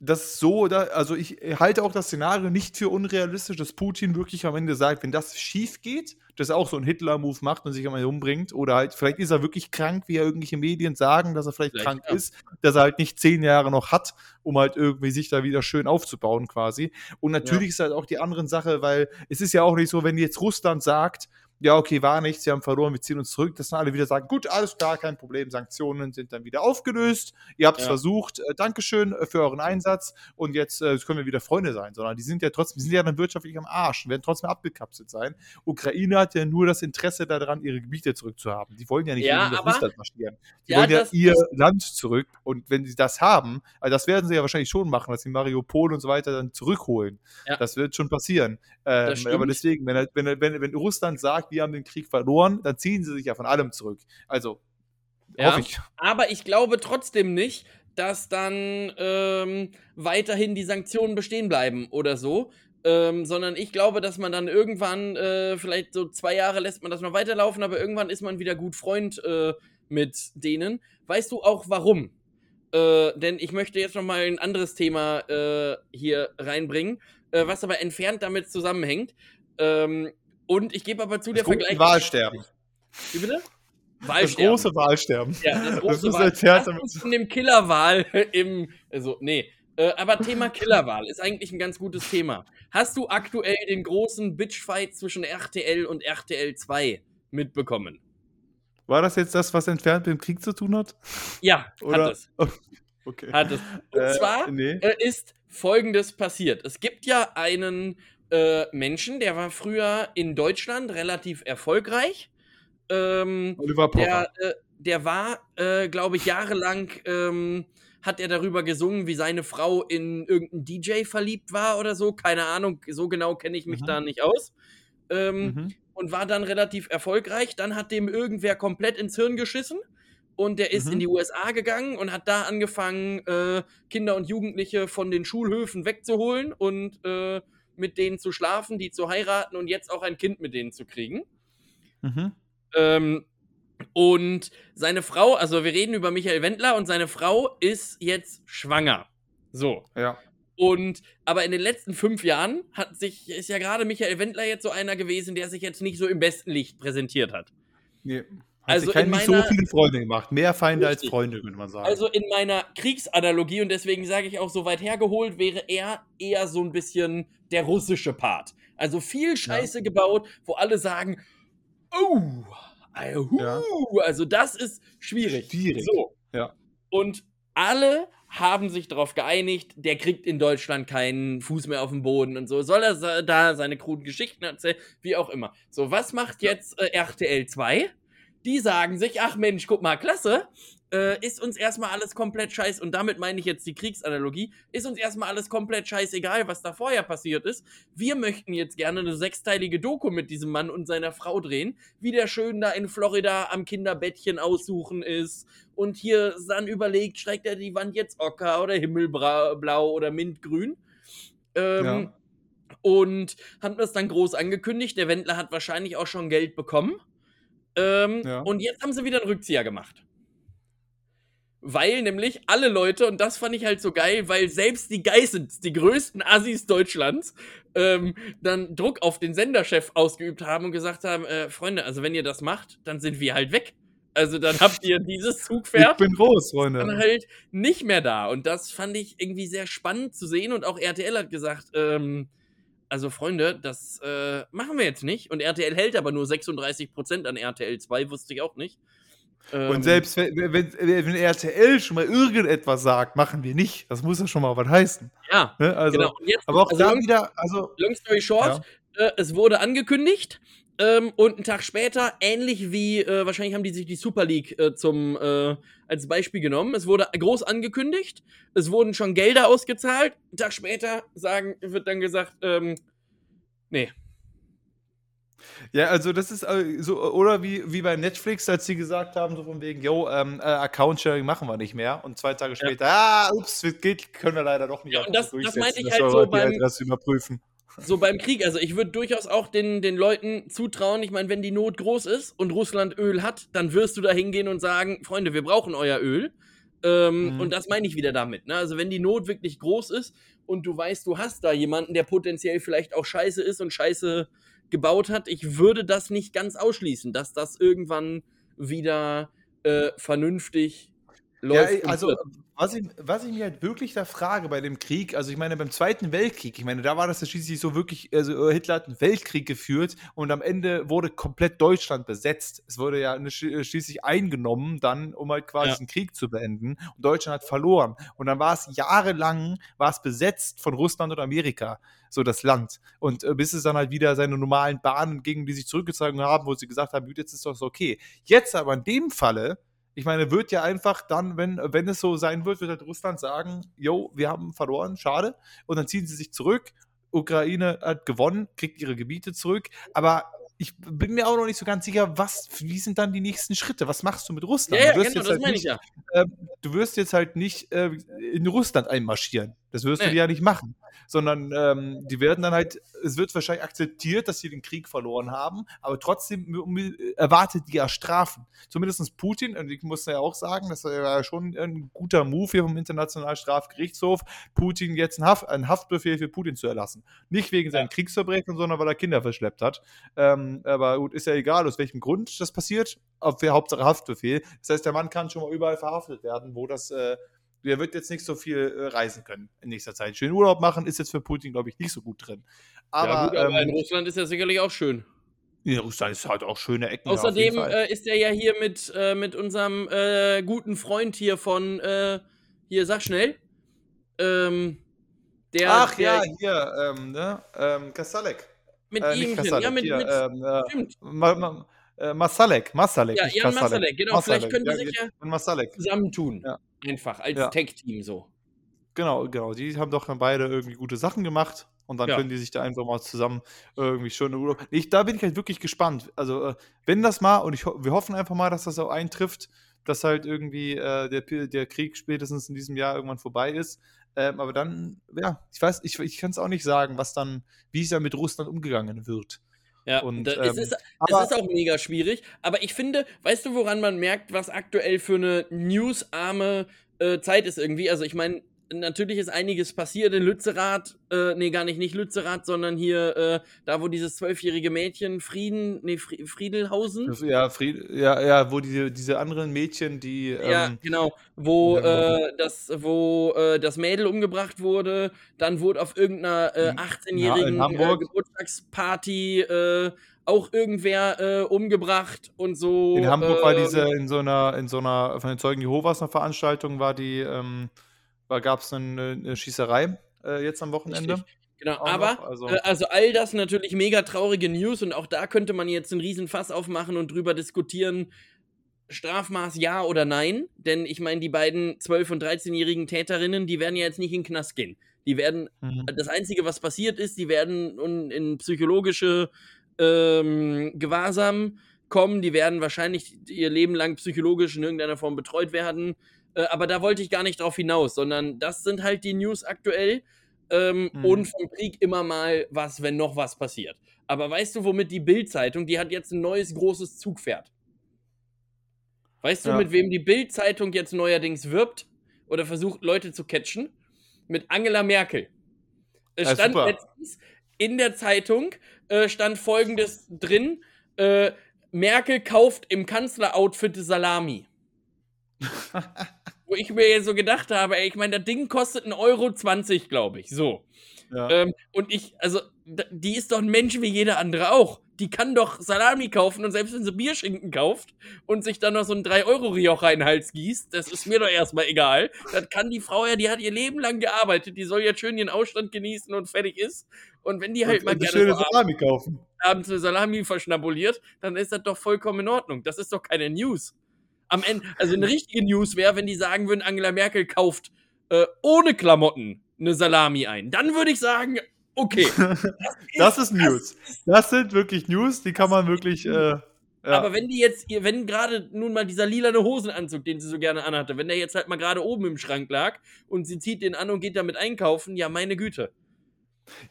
das so, also ich halte auch das Szenario nicht für unrealistisch, dass Putin wirklich am Ende sagt, wenn das schief geht, dass er auch so einen Hitler-Move macht und sich einmal umbringt. Oder halt, vielleicht ist er wirklich krank, wie er irgendwelche Medien sagen, dass er vielleicht, vielleicht krank ja. ist, dass er halt nicht zehn Jahre noch hat, um halt irgendwie sich da wieder schön aufzubauen quasi. Und natürlich ja. ist halt auch die andere Sache, weil es ist ja auch nicht so, wenn jetzt Russland sagt, ja, okay, war nichts, sie haben verloren, wir ziehen uns zurück, dass dann alle wieder sagen, gut, alles klar, kein Problem, Sanktionen sind dann wieder aufgelöst, ihr habt es ja. versucht, äh, Dankeschön äh, für euren Einsatz und jetzt äh, können wir wieder Freunde sein, sondern die sind ja trotzdem, die sind ja dann wirtschaftlich am Arsch, werden trotzdem abgekapselt sein. Ukraine hat ja nur das Interesse daran, ihre Gebiete zurückzuhaben. Die wollen ja nicht ja, in Russland marschieren. Die ja, wollen ja ihr Land zurück und wenn sie das haben, also das werden sie ja wahrscheinlich schon machen, dass sie Mariupol und so weiter dann zurückholen. Ja. Das wird schon passieren. Ähm, aber deswegen, wenn, wenn, wenn, wenn Russland sagt, wir haben den Krieg verloren, dann ziehen sie sich ja von allem zurück. Also, ja, hoffe ich. Aber ich glaube trotzdem nicht, dass dann ähm, weiterhin die Sanktionen bestehen bleiben oder so. Ähm, sondern ich glaube, dass man dann irgendwann, äh, vielleicht so zwei Jahre lässt man das noch weiterlaufen, aber irgendwann ist man wieder gut Freund äh, mit denen. Weißt du auch warum? Äh, denn ich möchte jetzt noch mal ein anderes Thema äh, hier reinbringen, äh, was aber entfernt damit zusammenhängt. Ähm, und ich gebe aber zu, der Vergleich. Wahlsterben. Wie bitte? Wahlsterben. Das große Wahlsterben. Ja, das große das ist Wahlsterben. Das von dem Killerwahl [LAUGHS] im. Also, nee. Äh, aber Thema Killerwahl ist eigentlich ein ganz gutes Thema. Hast du aktuell den großen Bitchfight zwischen RTL und RTL 2 mitbekommen? War das jetzt das, was entfernt mit dem Krieg zu tun hat? Ja, Oder? hat es. [LAUGHS] Okay. Hat es. Und äh, zwar nee. Äh, ist folgendes passiert. Es gibt ja einen äh, Menschen, der war früher in Deutschland relativ erfolgreich. Ähm, Oliver Pocher. Der, äh, der war, äh, glaube ich, jahrelang ähm, hat er darüber gesungen, wie seine Frau in irgendeinen DJ verliebt war oder so. Keine Ahnung, so genau kenne ich mich mhm. da nicht aus. Ähm, mhm. Und war dann relativ erfolgreich. Dann hat dem irgendwer komplett ins Hirn geschissen. Und der ist mhm. in die USA gegangen und hat da angefangen, äh, Kinder und Jugendliche von den Schulhöfen wegzuholen und äh, mit denen zu schlafen, die zu heiraten und jetzt auch ein Kind mit denen zu kriegen. Mhm. Ähm, und seine Frau, also wir reden über Michael Wendler und seine Frau ist jetzt schwanger. So. Ja. Und aber in den letzten fünf Jahren hat sich, ist ja gerade Michael Wendler jetzt so einer gewesen, der sich jetzt nicht so im besten Licht präsentiert hat. Nee. Also in nicht so viele Freunde gemacht. Mehr Feinde als Richtig. Freunde, könnte man sagen. Also in meiner Kriegsanalogie, und deswegen sage ich auch so weit hergeholt, wäre er eher so ein bisschen der russische Part. Also viel Scheiße gebaut, wo alle sagen, oh, äh, hu, Ja. also das ist schwierig. Schwierig. So. Ja. Und alle haben sich darauf geeinigt, der kriegt in Deutschland keinen Fuß mehr auf dem Boden und so. Soll er da seine kruden Geschichten erzählen, wie auch immer. So, was macht jetzt äh, RTL 2? Die sagen sich, ach Mensch, guck mal, klasse, äh, ist uns erstmal alles komplett scheiß, und damit meine ich jetzt die Kriegsanalogie, ist uns erstmal alles komplett scheißegal, was da vorher passiert ist. Wir möchten jetzt gerne eine sechsteilige Doku mit diesem Mann und seiner Frau drehen, wie der schön da in Florida am Kinderbettchen aussuchen ist und hier dann überlegt, streikt er die Wand jetzt ocker oder himmelblau oder mintgrün. Ähm, Ja. Und haben das dann groß angekündigt. Der Wendler hat wahrscheinlich auch schon Geld bekommen. Ähm, Ja. Und jetzt haben sie wieder einen Rückzieher gemacht. Weil nämlich alle Leute, und das fand ich halt so geil, weil selbst die Geissens, die größten Assis Deutschlands, ähm, dann Druck auf den Senderchef ausgeübt haben und gesagt haben, äh, Freunde, also wenn ihr das macht, dann sind wir halt weg. Also dann habt ihr dieses [LAUGHS] ich Zugpferd bin groß, dann Freunde. halt nicht mehr da. Und das fand ich irgendwie sehr spannend zu sehen. Und auch RTL hat gesagt, ähm, also Freunde, das äh, machen wir jetzt nicht. Und RTL hält aber nur 36% an RTL 2, wusste ich auch nicht. Ähm, Und selbst wenn, wenn, wenn RTL schon mal irgendetwas sagt, machen wir nicht. Das muss ja schon mal was heißen. Ja, Ne? Also, genau. Und jetzt, Aber auch also da long, wieder, also long story short, äh, es wurde angekündigt. Ähm, und einen Tag später, ähnlich wie, äh, wahrscheinlich haben die sich die Super League äh, zum, äh, als Beispiel genommen. Es wurde groß angekündigt, es wurden schon Gelder ausgezahlt. Einen Tag später sagen, wird dann gesagt, ähm, nee, Ja, also das ist äh, so, oder wie, wie bei Netflix, als sie gesagt haben, so von wegen, yo, ähm, äh, Account-Sharing machen wir nicht mehr. Und zwei Tage später, ah, ups, das geht, können wir leider doch nicht. Ja, und das- das meinte ich halt so beim- überprüfen. So beim Krieg, also ich würde durchaus auch den, den Leuten zutrauen, ich meine, wenn die Not groß ist und Russland Öl hat, dann wirst du da hingehen und sagen, Freunde, wir brauchen euer Öl. Ähm, Mhm. Und das meine ich wieder damit. Ne? Also wenn die Not wirklich groß ist und du weißt, du hast da jemanden, der potenziell vielleicht auch scheiße ist und scheiße gebaut hat, ich würde das nicht ganz ausschließen, dass das irgendwann wieder äh, vernünftig läuft. Ja, also wird. Was ich, was ich mir halt wirklich da frage bei dem Krieg, also ich meine beim Zweiten Weltkrieg, ich meine, da war das ja schließlich so wirklich, also äh, Hitler hat einen Weltkrieg geführt und am Ende wurde komplett Deutschland besetzt. Es wurde ja schli- schließlich eingenommen dann, um halt quasi Ja. den Krieg zu beenden und Deutschland hat verloren. Und dann war es jahrelang, war es besetzt von Russland und Amerika, so das Land. Und äh, bis es dann halt wieder seine normalen Bahnen ging, die sich zurückgezogen haben, wo sie gesagt haben, gut, jetzt ist das okay. Jetzt aber in dem Falle, ich meine, wird ja einfach dann, wenn, wenn es so sein wird, wird halt Russland sagen, yo, wir haben verloren, schade. Und dann ziehen sie sich zurück. Ukraine hat gewonnen, kriegt ihre Gebiete zurück. Aber ich bin mir auch noch nicht so ganz sicher, was, wie sind dann die nächsten Schritte? Was machst du mit Russland? ja, ja, du, wirst genau, halt meine ich nicht, ja. ähm, du wirst jetzt halt nicht äh, in Russland einmarschieren. Das wirst du Nee. dir ja nicht machen. Sondern ähm, die werden dann halt, es wird wahrscheinlich akzeptiert, dass sie den Krieg verloren haben, aber trotzdem erwartet die ja Strafen. Zumindest Putin, und ich muss ja auch sagen, das war ja schon ein guter Move hier vom Internationalen Strafgerichtshof, Putin jetzt einen, Haft, einen Haftbefehl für Putin zu erlassen. Nicht wegen seinen Kriegsverbrechen, sondern weil er Kinder verschleppt hat. Ähm, aber gut, ist ja egal, aus welchem Grund das passiert. Auf der Hauptsache Haftbefehl. Das heißt, der Mann kann schon mal überall verhaftet werden, wo das. Äh, der wird jetzt nicht so viel äh, reisen können in nächster Zeit. Schön Urlaub machen ist jetzt für Putin, glaube ich, nicht so gut drin. Aber, ja, gut, aber in ähm, Russland ist ja sicherlich auch schön. ja, Russland ist halt auch schöne Ecken. Außerdem äh, ist er ja hier mit, äh, mit unserem äh, guten Freund hier von, äh, hier, sag schnell. Ähm, der, Ach der, ja, hier, ähm, ne? Ähm, Kasalek. mit ihm. Kasalek, ja, mit, hier, mit ähm, äh, stimmt. Ma, ma, Masalek, Masalek. Ja, Jan Kasalek. Masalek, genau, vielleicht Masalek, können die ja, sich ja zusammentun. Ja. Einfach, als Ja. Tech-Team so. Genau, genau. Die haben doch dann beide irgendwie gute Sachen gemacht und dann Ja. können die sich da einfach mal zusammen irgendwie schöne Urlaub. Ich, da bin ich halt wirklich gespannt. Also, äh, wenn das mal, und ich, wir hoffen einfach mal, dass das auch eintrifft, dass halt irgendwie äh, der, der Krieg spätestens in diesem Jahr irgendwann vorbei ist. Ähm, aber dann, ja, ich weiß, ich, ich kann es auch nicht sagen, was dann, wie es dann mit Russland umgegangen wird. Ja, Und, da, es, ähm, ist, aber- es ist auch mega schwierig. Aber ich finde, weißt du, woran man merkt, was aktuell für eine newsarme äh, Zeit ist irgendwie? Also ich meine, natürlich ist einiges passiert in Lützerath, äh, nee, gar nicht, nicht Lützerath, sondern hier, äh, da wo dieses zwölfjährige Mädchen Frieden, nee, Fri Friedelhausen. Ja, Fried, ja, ja, wo die, diese anderen Mädchen, die. Ja, Ähm, genau, wo, Ja, äh, das, wo äh, das Mädel umgebracht wurde, dann wurde auf irgendeiner äh, In- 18-jährigen in äh, Hamburg. Geburtstagsparty äh, auch irgendwer äh, umgebracht und so. in Hamburg war ähm, diese, in so einer, in so einer, von den Zeugen Jehovas eine Veranstaltung, war die, ähm, gab es eine, eine Schießerei äh, jetzt am Wochenende. Richtig. Genau, auch aber noch, also- äh, also all das natürlich mega traurige News und auch da könnte man jetzt einen riesen Fass aufmachen und drüber diskutieren, Strafmaß ja oder nein, denn ich meine, die beiden 12- und 13-jährigen Täterinnen, die werden ja jetzt nicht in den Knast gehen. Die werden, Mhm. das Einzige, was passiert ist, die werden in psychologische ähm, Gewahrsam kommen, die werden wahrscheinlich ihr Leben lang psychologisch in irgendeiner Form betreut werden. Äh, aber da wollte ich gar nicht drauf hinaus, sondern das sind halt die News aktuell. Ähm, Mhm. Und vom Krieg immer mal was, wenn noch was passiert. Aber weißt du, womit die Bild-Zeitung, die hat jetzt ein neues großes Zugpferd. Weißt du, Ja. mit wem die Bild-Zeitung jetzt neuerdings wirbt oder versucht, Leute zu catchen? Mit Angela Merkel. Es Ja, stand super. letztens in der Zeitung, äh, stand folgendes drin: äh, Merkel kauft im Kanzleroutfit Salami. [LAUGHS] Wo ich mir jetzt so gedacht habe, ey, ich meine, das Ding kostet 1,20 Euro, 20, glaube ich. So. Ja. Ähm, und ich, also, die ist doch ein Mensch wie jeder andere auch. Die kann doch Salami kaufen und selbst wenn sie Bierschinken kauft und sich dann noch so ein 3-Euro-Rioch in den Hals gießt, das ist mir doch erstmal egal. Das kann die Frau ja, die hat ihr Leben lang gearbeitet, die soll jetzt schön ihren Ausstand genießen und fertig ist. Und wenn die halt Und- mal und gerne schöne so Salami kaufen. abends eine Salami verschnabuliert, dann ist das doch vollkommen in Ordnung. Das ist doch keine News. Am Ende, also eine richtige News wäre, wenn die sagen würden, Angela Merkel kauft äh, ohne Klamotten eine Salami ein. Dann würde ich sagen, okay. [LAUGHS] Das ist News. Das sind wirklich News, die kann man wirklich. Äh, ja. Aber wenn die jetzt, wenn gerade nun mal dieser lilane Hosenanzug, den sie so gerne anhatte, wenn der jetzt halt mal gerade oben im Schrank lag und sie zieht den an und geht damit einkaufen, ja, meine Güte.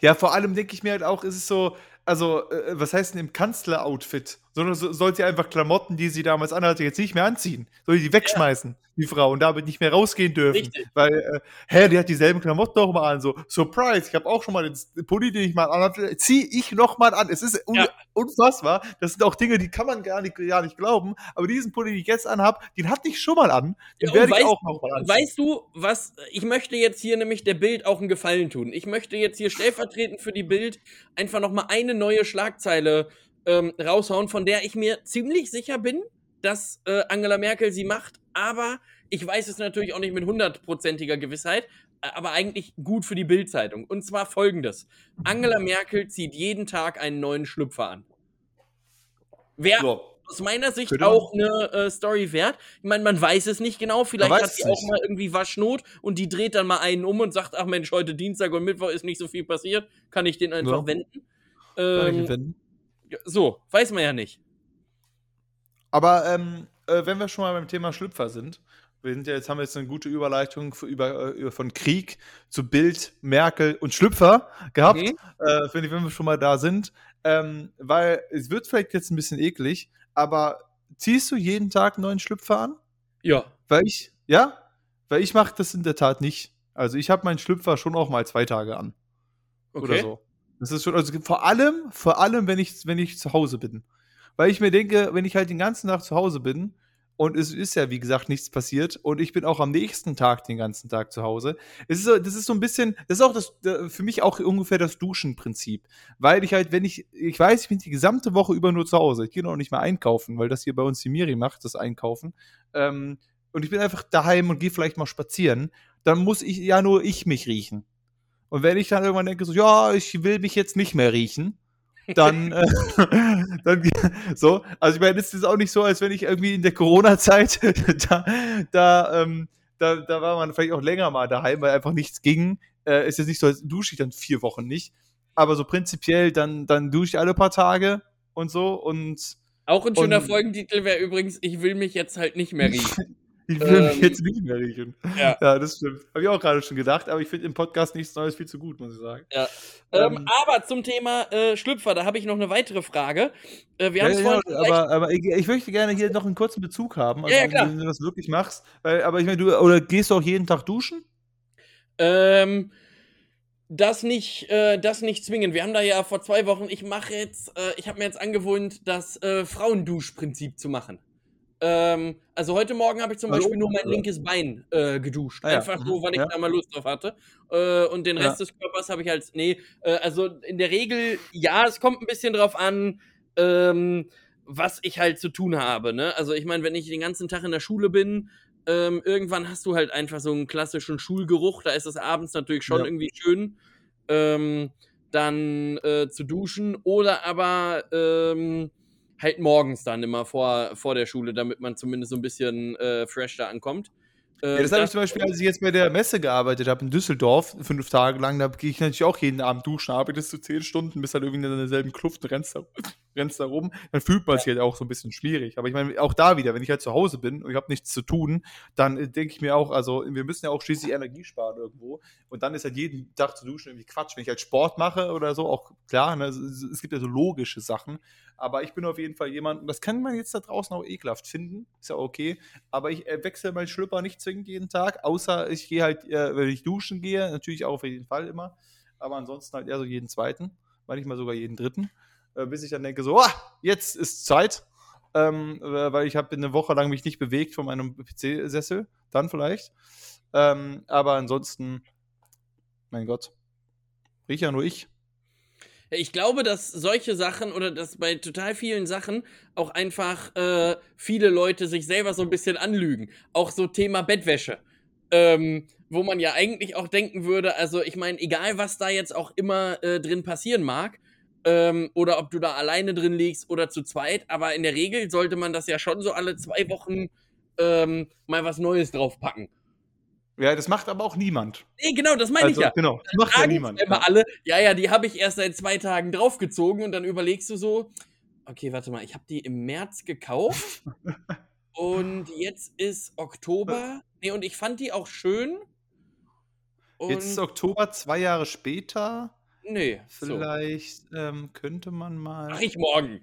Ja, vor allem denke ich mir halt auch, ist es so, also, äh, was heißt denn im Kanzler-Outfit? Sondern so, soll sie einfach Klamotten, die sie damals anhatte, jetzt nicht mehr anziehen. Soll die die wegschmeißen, die Frau, und damit nicht mehr rausgehen dürfen. Richtig. Weil, äh, hä, die hat dieselben Klamotten noch mal an. So, Surprise, ich habe auch schon mal den Pulli, den ich mal anhatte, zieh ich noch mal an. Es ist un Ja. unfassbar. Das sind auch Dinge, die kann man gar nicht, gar nicht glauben. Aber diesen Pulli, den ich jetzt anhab, den hatte ich schon mal an. Den Ja, werde ich weißt- auch noch mal an. Weißt du, was, ich möchte jetzt hier nämlich der Bild auch einen Gefallen tun. Ich möchte jetzt hier stellvertretend für die Bild einfach nochmal eine neue Schlagzeile ähm, raushauen, von der ich mir ziemlich sicher bin, dass äh, Angela Merkel sie macht, aber ich weiß es natürlich auch nicht mit hundertprozentiger Gewissheit, aber eigentlich gut für die Bild-Zeitung. Und zwar folgendes. Angela Merkel zieht jeden Tag einen neuen Schlüpfer an. Wer So. aus meiner Sicht man- auch eine äh, Story wert. Ich meine, man weiß es nicht genau. Vielleicht hat sie auch mal irgendwie Waschnot und die dreht dann mal einen um und sagt, ach Mensch, heute Dienstag und Mittwoch ist nicht so viel passiert. Kann ich den einfach Ja. wenden? Ähm, so, weiß man ja nicht. Aber ähm, äh, wenn wir schon mal beim Thema Schlüpfer sind, wir sind ja jetzt haben wir jetzt eine gute Überleitung für, über, äh, über von Krieg zu Bild, Merkel und Schlüpfer gehabt, Mhm. äh, wenn, wenn wir schon mal da sind, ähm, weil es wird vielleicht jetzt ein bisschen eklig, aber ziehst du jeden Tag einen neuen Schlüpfer an? Ja. Weil ich, ja, weil ich mache das in der Tat nicht. Also ich habe meinen Schlüpfer schon auch mal zwei Tage an Okay. oder so. Das ist schon, also vor allem, vor allem, wenn ich, wenn ich zu Hause bin. Weil ich mir denke, wenn ich halt den ganzen Tag zu Hause bin und es ist ja, wie gesagt, nichts passiert und ich bin auch am nächsten Tag den ganzen Tag zu Hause, es ist so, das ist so ein bisschen, das ist auch das, für mich auch ungefähr das Duschenprinzip. Weil ich halt, wenn ich, ich weiß, ich bin die gesamte Woche über nur zu Hause. Ich gehe noch nicht mal einkaufen, weil das hier bei uns die Miri macht, das Einkaufen. Ähm, und ich bin einfach daheim und gehe vielleicht mal spazieren, dann muss ich ja nur ich mich riechen. Und wenn ich dann irgendwann denke, so, ja, ich will mich jetzt nicht mehr riechen, dann, [LAUGHS] äh, [LAUGHS] dann so, also ich meine, es ist auch nicht so, als wenn ich irgendwie in der Corona-Zeit, [LAUGHS] da, da, ähm, da, da war man vielleicht auch länger mal daheim, weil einfach nichts ging. Äh, ist jetzt nicht so, als dusche ich dann vier Wochen nicht. Aber so prinzipiell, dann, dann dusche ich alle paar Tage und so und Auch ein schöner Und- Folgentitel wäre übrigens, ich will mich jetzt halt nicht mehr riechen. Ich will mich Ähm, jetzt nicht mehr riechen. ja. ja das stimmt. Habe ich auch gerade schon gedacht, aber ich finde im Podcast nichts Neues viel zu gut, muss ich sagen. ähm, Ähm, aber zum Thema äh, Schlüpfer, da habe ich noch eine weitere Frage. Äh, wir Ja, ja, aber, aber ich, ich möchte gerne hier noch einen kurzen Bezug haben, also Ja, ja, klar. wenn du das wirklich machst. Weil, aber ich meine, du oder gehst du auch jeden Tag duschen? Ähm, das nicht, äh, das nicht zwingen. Wir haben da ja vor zwei Wochen, ich mache jetzt, äh, ich habe mir jetzt angewohnt, das äh, Frauenduschprinzip zu machen. Ähm, also heute Morgen habe ich zum Also, Beispiel nur mein linkes Bein äh, geduscht. Ah ja, Einfach mhm, so, weil ich ja. da mal Lust drauf hatte. Äh, und den Rest Ja. des Körpers habe ich als, nee, äh, also in der Regel, ja, es kommt ein bisschen drauf an, ähm, was ich halt zu tun habe. Ne? Also ich meine, wenn ich den ganzen Tag in der Schule bin, ähm, irgendwann hast du halt einfach so einen klassischen Schulgeruch. Da ist es abends natürlich schon irgendwie schön, ähm, dann äh, zu duschen. Oder aber ähm, halt morgens dann immer vor, vor der Schule, damit man zumindest so ein bisschen äh, fresh da ankommt. Ja, Ähm, das habe ich zum Beispiel, als ich jetzt bei der Messe gearbeitet habe in Düsseldorf, fünf Tage lang, da gehe ich natürlich auch jeden Abend duschen, arbeitest du zehn Stunden, bist halt irgendwie in derselben Kluft und rennst da, [LAUGHS] rennst da rum, dann fühlt man sich halt auch so ein bisschen schwierig. Aber ich meine, auch da wieder, wenn ich halt zu Hause bin und ich habe nichts zu tun, dann äh, denke ich mir auch, also wir müssen ja auch schließlich Energie sparen irgendwo. Und dann ist halt jeden Tag zu duschen irgendwie Quatsch. Wenn ich halt Sport mache oder so, auch klar, ne, es, es gibt ja so logische Sachen, aber ich bin auf jeden Fall jemand, das kann man jetzt da draußen auch ekelhaft finden, ist ja okay, aber ich äh, wechsle meinen Schlüpper nicht zwingend jeden Tag, außer ich gehe halt, äh, wenn ich duschen gehe, natürlich auch auf jeden Fall immer, aber ansonsten halt eher so jeden zweiten, manchmal sogar jeden dritten, äh, bis ich dann denke so, ah, jetzt ist Zeit, ähm, äh, weil ich habe eine Woche lang mich nicht bewegt von meinem PC-Sessel, dann vielleicht, ähm, aber ansonsten, mein Gott, riech ja nur ich. Ich glaube, dass solche Sachen oder dass bei total vielen Sachen auch einfach äh, viele Leute sich selber so ein bisschen anlügen. Auch so Thema Bettwäsche. Ähm, wo man ja eigentlich auch denken würde, also ich meine, egal was da jetzt auch immer äh, drin passieren mag, ähm, oder ob du da alleine drin liegst oder zu zweit, aber in der Regel sollte man das ja schon so alle zwei Wochen ähm, mal was Neues draufpacken. Ja, das macht aber auch niemand. Nee, genau, das meine Also, ich ja. genau, das macht ja niemand. immer alle, ja, ja, die habe ich erst seit zwei Tagen draufgezogen und dann überlegst du so, okay, warte mal, ich habe die im März gekauft [LAUGHS] und jetzt ist Oktober. Nee, und ich fand die auch schön. Und Jetzt ist Oktober, zwei Jahre später. nee, so. Vielleicht ähm, könnte man mal. Mach ich morgen.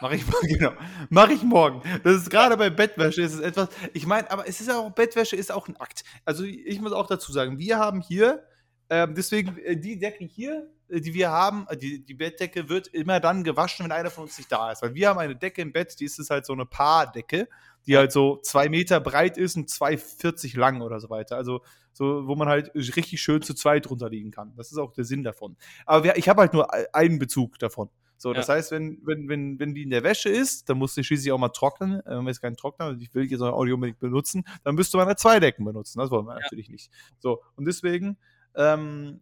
Mach ich morgen, [LAUGHS] genau. Mach ich morgen. Das ist gerade bei Bettwäsche ist es etwas. Ich meine, aber es ist ja auch, Bettwäsche ist auch ein Akt. Also ich muss auch dazu sagen, wir haben hier, ähm, deswegen, äh, die Decke hier, äh, die wir haben, äh, die, die Bettdecke wird immer dann gewaschen, wenn einer von uns nicht da ist. Weil wir haben eine Decke im Bett, die ist es halt so eine Paardecke, die halt so zwei Meter breit ist und 2,40 lang oder so weiter. Also so, wo man halt richtig schön zu zweit drunter liegen kann. Das ist auch der Sinn davon. Aber wir, ich habe halt nur e- einen Bezug davon. So, das Ja. heißt, wenn, wenn, wenn, wenn die in der Wäsche ist, dann muss die schließlich auch mal trocknen. Äh, Wenn wir jetzt keinen Trockner, also ich will jetzt auch Audio unbedingt benutzen, dann müsste man halt zwei Decken benutzen. Das wollen wir Ja. natürlich nicht. So, und deswegen ähm,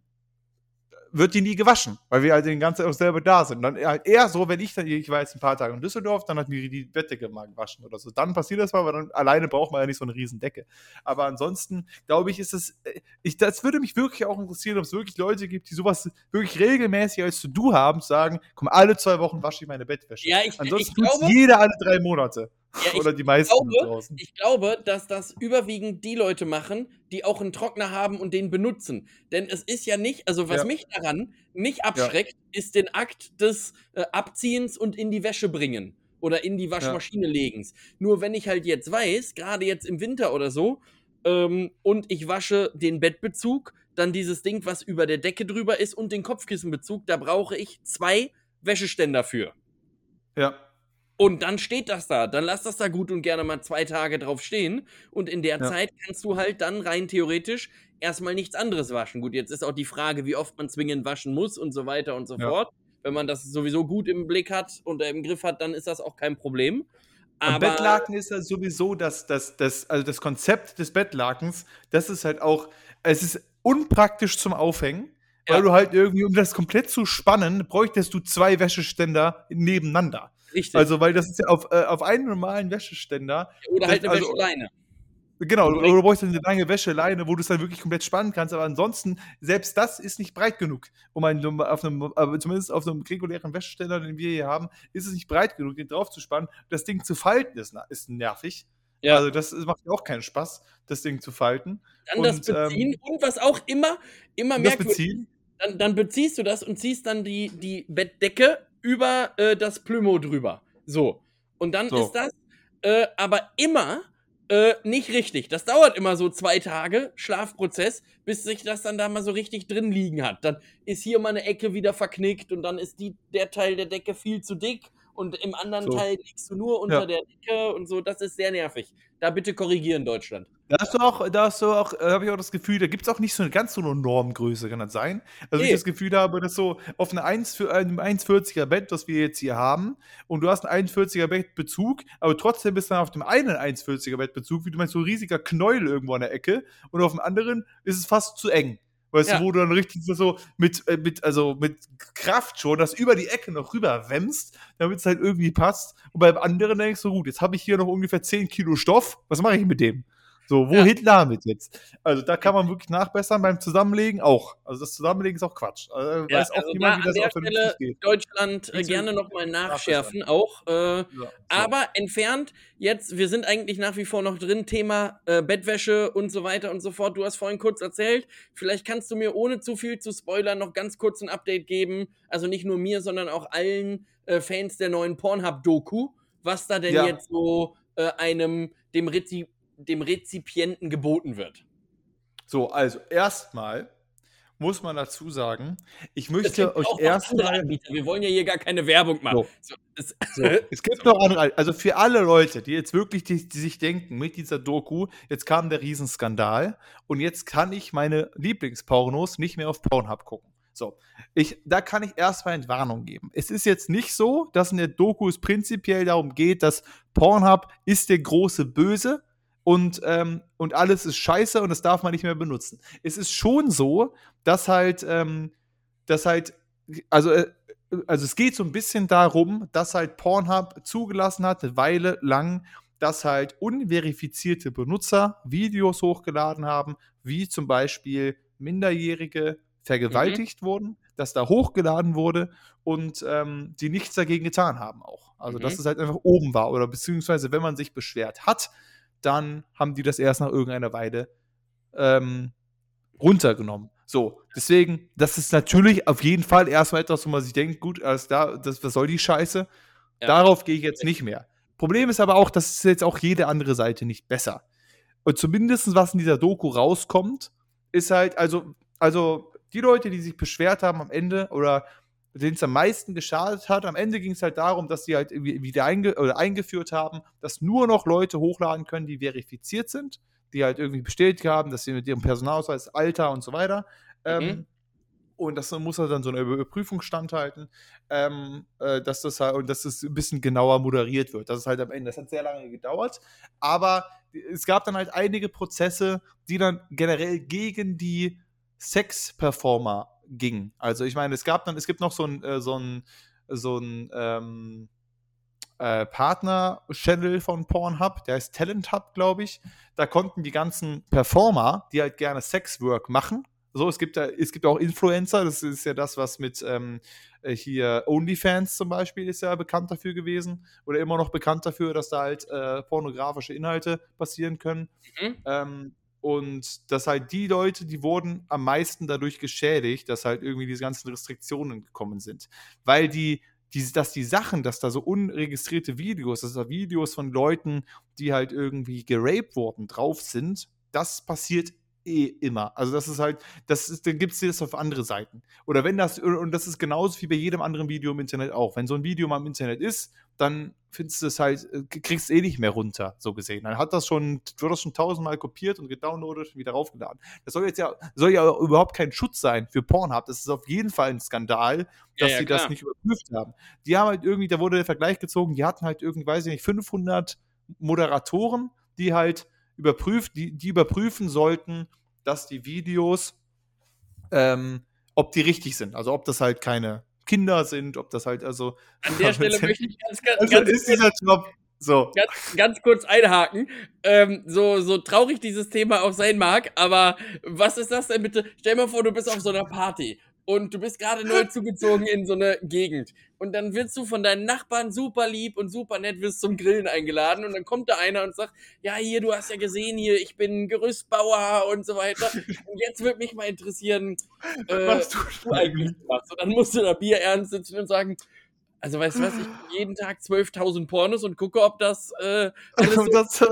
wird die nie gewaschen, weil wir halt den ganzen Tag auch selber da sind. Dann halt eher so, wenn ich dann, ich war jetzt ein paar Tage in Düsseldorf, dann hat mir die Bettdecke mal gewaschen oder so. Dann passiert das mal, aber dann alleine braucht man ja nicht so eine riesen Decke. Aber ansonsten, glaube ich, ist es, äh, ich, das würde mich wirklich auch interessieren, ob es wirklich Leute gibt, die sowas wirklich regelmäßig als To-Do haben, zu sagen, komm, alle zwei Wochen wasche ich meine Bettwäsche. Ja, ich, Ansonsten ich glaube, jeder alle drei Monate. Ja, ich, Oder die meisten glaube, draußen. ich glaube, dass das überwiegend die Leute machen, die auch einen Trockner haben und den benutzen. Denn es ist ja nicht, also was Ja. mich daran nicht abschreckt, ist den Akt des äh, Abziehens und in die Wäsche bringen oder in die Waschmaschine legens. Nur wenn ich halt jetzt weiß, gerade jetzt im Winter oder so, ähm, und ich wasche den Bettbezug, dann dieses Ding, was über der Decke drüber ist und den Kopfkissenbezug, da brauche ich zwei Wäscheständer für. Ja. Und dann steht das da. Dann lass das da gut und gerne mal zwei Tage drauf stehen. Und in der Ja. Zeit kannst du halt dann rein theoretisch erstmal nichts anderes waschen. Gut, jetzt ist auch die Frage, wie oft man zwingend waschen muss und so weiter und so Ja. fort. Wenn man das sowieso gut im Blick hat und im Griff hat, dann ist das auch kein Problem. Aber Bettlaken ist ja sowieso das, das, das, also das Konzept des Bettlakens, das ist halt auch, es ist unpraktisch zum Aufhängen, weil Ja. du halt irgendwie, um das komplett zu spannen, bräuchtest du zwei Wäscheständer nebeneinander. Richtig. Also, weil das ist ja auf, äh, auf einen normalen Wäscheständer, oder halt das- eine also- Wäscheleine. genau, oder du brauchst eine lange Wäscheleine, wo du es dann wirklich komplett spannen kannst, aber ansonsten, selbst das ist nicht breit genug, um einen, auf einem, aber zumindest auf einem regulären Wäscheständer, den wir hier haben, ist es nicht breit genug, den drauf zu spannen. Das Ding zu falten ist, ist nervig. Ja. Also das macht ja auch keinen Spaß, das Ding zu falten. Dann das und, ähm, Beziehen und was auch immer, immer das merkwürdig beziehen. dann, dann beziehst du das und ziehst dann die, die Bettdecke über äh, das Plümo drüber. So. Und dann So. ist das äh, aber immer Äh, nicht richtig. Das dauert immer so zwei Tage, Schlafprozess, bis sich das dann da mal so richtig drin liegen hat. Dann ist hier mal eine Ecke wieder verknickt und dann ist die, der Teil der Decke viel zu dick und im anderen So. Teil liegst du nur unter Ja. der Decke und so. Das ist sehr nervig. Da bitte korrigieren, Deutschland. Da hast du auch, da hast du auch, äh, habe ich auch das Gefühl, da gibt es auch nicht so eine ganz so eine Normgröße, kann das sein? Also Nee. ich das Gefühl habe, dass so auf eine 1 für einem 1,40er Bett, das wir jetzt hier haben, und du hast einen 1,40er Bettbezug, aber trotzdem bist du dann auf dem einen 1,40er Bettbezug, wie du meinst, so ein riesiger Knäuel irgendwo an der Ecke, und auf dem anderen ist es fast zu eng. Weißt Ja. du, wo du dann richtig so mit, äh, mit, also mit Kraft schon das über die Ecke noch rüber wämmst, damit es halt irgendwie passt. Und beim anderen denkst du, gut, jetzt habe ich hier noch ungefähr 10 Kilo Stoff, was mache ich mit dem? So, wohin damit jetzt? Also da kann man wirklich nachbessern, beim Zusammenlegen auch. Also das Zusammenlegen ist auch Quatsch. Also, Ja, weiß auch also niemand, da wie das an der auch vernünftig Stelle geht. Deutschland äh, gerne nochmal nachschärfen auch. Äh, Ja, so. Aber entfernt, jetzt, wir sind eigentlich nach wie vor noch drin, Thema äh, Bettwäsche und so weiter und so fort. Du hast vorhin kurz erzählt, vielleicht kannst du mir ohne zu viel zu spoilern noch ganz kurz ein Update geben. Also nicht nur mir, sondern auch allen äh, Fans der neuen Pornhub-Doku, was da denn Ja. jetzt so äh, einem, dem, Rezi dem Rezipienten geboten wird. So, also erstmal muss man dazu sagen, ich möchte euch erstmal. Wir wollen ja hier gar keine Werbung machen. So. So, es, So, es gibt noch andere, also für alle Leute, die jetzt wirklich, die, die sich denken, mit dieser Doku, jetzt kam der Riesenskandal und jetzt kann ich meine Lieblingspornos nicht mehr auf Pornhub gucken. So, ich, da kann ich erstmal Entwarnung geben. Es ist jetzt nicht so, dass in der Doku es prinzipiell darum geht, dass Pornhub ist der große Böse und, ähm, und alles ist scheiße und das darf man nicht mehr benutzen. Es ist schon so, dass halt, ähm, dass halt, also äh, also es geht so ein bisschen darum, dass halt Pornhub zugelassen hat, eine Weile lang, dass halt unverifizierte Benutzer Videos hochgeladen haben, wie zum Beispiel Minderjährige vergewaltigt wurden, dass da hochgeladen wurde und ähm, die nichts dagegen getan haben auch. Also Mhm. dass es halt einfach oben war oder beziehungsweise wenn man sich beschwert hat, dann haben die das erst nach irgendeiner Weile ähm, runtergenommen. So, deswegen, das ist natürlich auf jeden Fall erstmal etwas, wo man sich denkt, gut, alles da, das, was soll die Scheiße? Ja. Darauf gehe ich jetzt nicht mehr. Problem ist aber auch, das ist jetzt auch jede andere Seite nicht besser. Und zumindest was in dieser Doku rauskommt, ist halt, also, also die Leute, die sich beschwert haben am Ende oder denen es am meisten geschadet hat, am Ende ging es halt darum, dass sie halt wieder einge oder eingeführt haben, dass nur noch Leute hochladen können, die verifiziert sind, die halt irgendwie bestätigt haben, dass sie mit ihrem Personalausweis, Alter und so weiter. Ähm, Mhm. und das muss halt dann so eine Überprüfung standhalten, ähm, äh, dass das halt und dass das ein bisschen genauer moderiert wird. Das ist halt am Ende. Das hat sehr lange gedauert, aber es gab dann halt einige Prozesse, die dann generell gegen die Sex-Performer gingen. Also ich meine, es gab dann, es gibt noch so ein, äh, so ein, so ein ähm, äh, Partner-Channel von Pornhub, der heißt Talent Hub, glaube ich. Da konnten die ganzen Performer, die halt gerne Sexwork machen, so, es gibt, da, es gibt auch Influencer, das ist ja das, was mit ähm, äh, hier OnlyFans zum Beispiel ist ja bekannt dafür gewesen oder immer noch bekannt dafür, dass da halt äh, pornografische Inhalte passieren können. Mhm. Ähm, und dass halt die Leute, die wurden am meisten dadurch geschädigt, dass halt irgendwie diese ganzen Restriktionen gekommen sind. Weil die, die, dass die Sachen, dass da so unregistrierte Videos, dass da Videos von Leuten, die halt irgendwie geraped wurden, drauf sind, das passiert eh immer. Also das ist halt, das ist, dann gibt es das auf andere Seiten. Oder wenn das, und das ist genauso wie bei jedem anderen Video im Internet auch. Wenn so ein Video mal im Internet ist, dann findest du es halt, äh, kriegst du eh nicht mehr runter, so gesehen. Dann hat das schon, wird das schon tausendmal kopiert und gedownloadet und wieder raufgeladen. Das soll jetzt ja, soll ja überhaupt kein Schutz sein für Pornhub. Das ist auf jeden Fall ein Skandal, dass Ja, ja, sie das klar. nicht überprüft haben. Die haben halt irgendwie, da wurde der Vergleich gezogen, die hatten halt irgendwie, weiß ich nicht, 500 Moderatoren, die halt überprüft, die, die überprüfen sollten, dass die Videos, ähm, ob die richtig sind. Also ob das halt keine Kinder sind, ob das halt also. An der [LAUGHS] Stelle möchte ich ganz, ganz, Also ganz, ist dieser Job so. ganz, ganz kurz einhaken. Ähm, so, so traurig dieses Thema auch sein mag, aber was ist das denn bitte? Stell mal vor, du bist auf so einer Party und du bist gerade neu [LAUGHS] zugezogen in so eine Gegend. Und dann wirst du von deinen Nachbarn super lieb und super nett, wirst zum Grillen eingeladen und dann kommt da einer und sagt, ja, hier, du hast ja gesehen, hier, ich bin Gerüstbauer und so weiter. Und jetzt würde mich mal interessieren, äh, Was du du eigentlich machst. Und dann musst du da Bier ernst sitzen und sagen, also weißt du was, ich [GASPS] jeden Tag 12.000 Pornos und gucke, ob das äh, alles so das,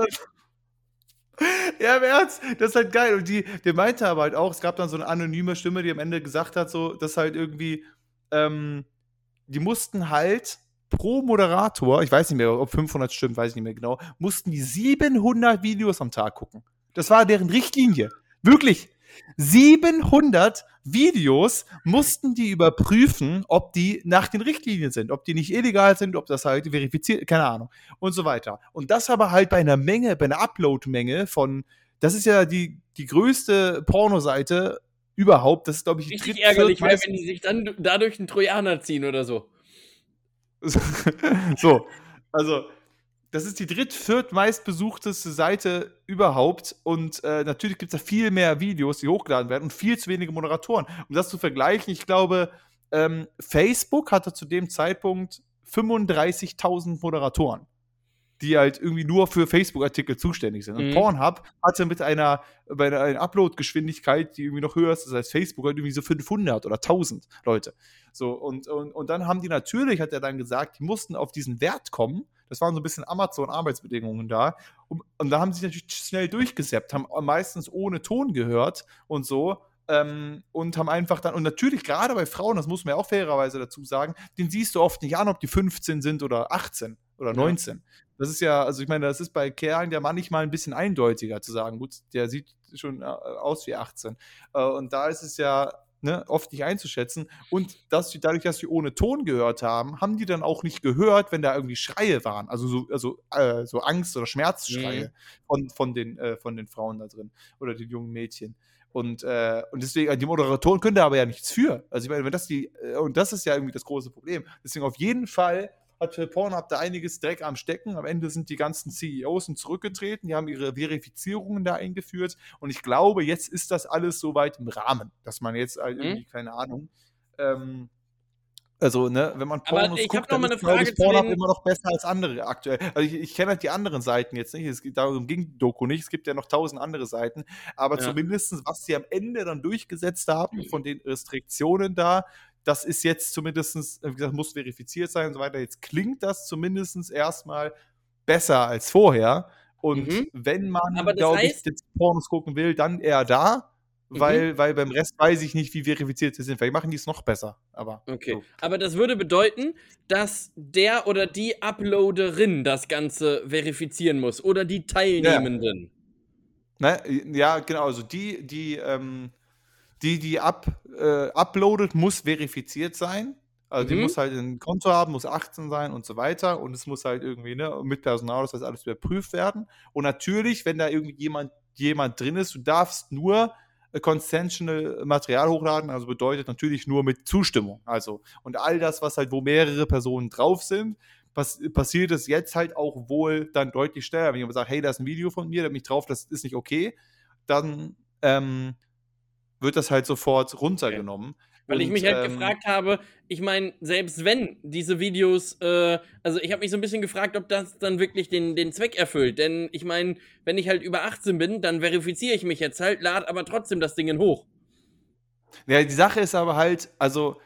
Ja, im Ernst, das ist halt geil. Und die, der meinte aber halt auch, es gab dann so eine anonyme Stimme, die am Ende gesagt hat, so, dass halt irgendwie, ähm, die mussten halt pro Moderator, ich weiß nicht mehr, ob 500 stimmt, weiß ich nicht mehr genau, mussten die 700 Videos am Tag gucken. Das war deren Richtlinie. Wirklich. 700 Videos mussten die überprüfen, ob die nach den Richtlinien sind, ob die nicht illegal sind, ob das halt verifiziert, keine Ahnung und so weiter. Und das aber halt bei einer Menge, bei einer Upload-Menge von, das ist ja die, die größte Pornoseite überhaupt. Das ist, glaube ich, die Richtig ärgerlich wäre, wenn die sich dann dadurch einen Trojaner ziehen oder so. [LAUGHS] so, also das ist die dritt-, viert meistbesuchteste Seite überhaupt. Und äh, natürlich gibt es da viel mehr Videos, die hochgeladen werden und viel zu wenige Moderatoren. Um das zu vergleichen, ich glaube, ähm, Facebook hatte zu dem Zeitpunkt 35.000 Moderatoren, die halt irgendwie nur für Facebook-Artikel zuständig sind. Und mhm. Pornhub hatte mit einer, bei einer, einer Upload-Geschwindigkeit, die irgendwie noch höher ist als Facebook, halt irgendwie so 500 oder 1000 Leute. So, und, und, und dann haben die natürlich, hat er dann gesagt, die mussten auf diesen Wert kommen das waren so ein bisschen Amazon-Arbeitsbedingungen da. Und, und, da haben sie sich natürlich schnell durchgesäppt, haben meistens ohne Ton gehört und so. Ähm, und haben einfach dann, und natürlich gerade bei Frauen, das muss man ja auch fairerweise dazu sagen, den siehst du oft nicht an, ob die 15 sind oder 18 oder 19. Ja. Das ist ja, also ich meine, das ist bei Kerlen ja manchmal ein bisschen eindeutiger zu sagen, gut, der sieht schon äh, aus wie 18. Äh, und da ist es ja ne, oft nicht einzuschätzen. Und dass die, dadurch, dass sie ohne Ton gehört haben, haben die dann auch nicht gehört, wenn da irgendwie Schreie waren. Also so, also, äh, so Angst- oder Schmerzschreie mhm. von, von, den, äh, von den Frauen da drin oder den jungen Mädchen. Und, äh, und deswegen, die Moderatoren können da aber ja nichts für. Also ich meine, wenn das die, äh, und das ist ja irgendwie das große Problem. Deswegen auf jeden Fall hat Pornhub da einiges Dreck am Stecken. Am Ende sind die ganzen CEOs zurückgetreten, die haben ihre Verifizierungen da eingeführt und ich glaube, jetzt ist das alles soweit im Rahmen, dass man jetzt halt irgendwie, mhm. keine Ahnung, ähm, also, ne, wenn man Pornos Aber ich guckt, noch mal eine Frage ist Pornhub immer noch besser als andere aktuell. Also ich, ich kenne halt die anderen Seiten jetzt nicht. Es geht, darum ging Doku nicht. Es gibt ja noch tausend andere Seiten. Aber ja. zumindest, was sie am Ende dann durchgesetzt haben, von den Restriktionen da, das ist jetzt zumindest, wie gesagt, muss verifiziert sein und so weiter. Jetzt klingt das zumindest erstmal besser als vorher. Und mhm. wenn man, glaube ich, jetzt Pornos gucken will, dann eher da, mhm. weil, weil beim Rest weiß ich nicht, wie verifiziert sie sind. Vielleicht machen die es noch besser. Aber, okay. So. aber das würde bedeuten, dass der oder die Uploaderin das Ganze verifizieren muss oder die Teilnehmenden. Ja, ne? ja genau. Also die, die, ähm, die, die up, äh, uploadet, muss verifiziert sein. Also mhm. die muss halt ein Konto haben, muss 18 sein und so weiter. Und es muss halt irgendwie ne, mit Personal, das heißt alles überprüft werden. Und natürlich, wenn da irgendwie jemand, jemand drin ist, du darfst nur äh, consensual Material hochladen, also bedeutet natürlich nur mit Zustimmung. Also, und all das, was halt, wo mehrere Personen drauf sind, pass passiert es jetzt halt auch wohl dann deutlich schneller. Wenn jemand sagt, hey, da ist ein Video von mir, da bin ich drauf, das ist nicht okay, dann ähm, wird das halt sofort runtergenommen. Okay. Weil und, ich mich halt ähm, gefragt habe, ich meine, selbst wenn diese Videos, äh, also ich habe mich so ein bisschen gefragt, ob das dann wirklich den, den Zweck erfüllt. Denn ich meine, wenn ich halt über 18 bin, dann verifiziere ich mich jetzt halt, lade aber trotzdem das Ding hoch. Ja, die Sache ist aber halt, also.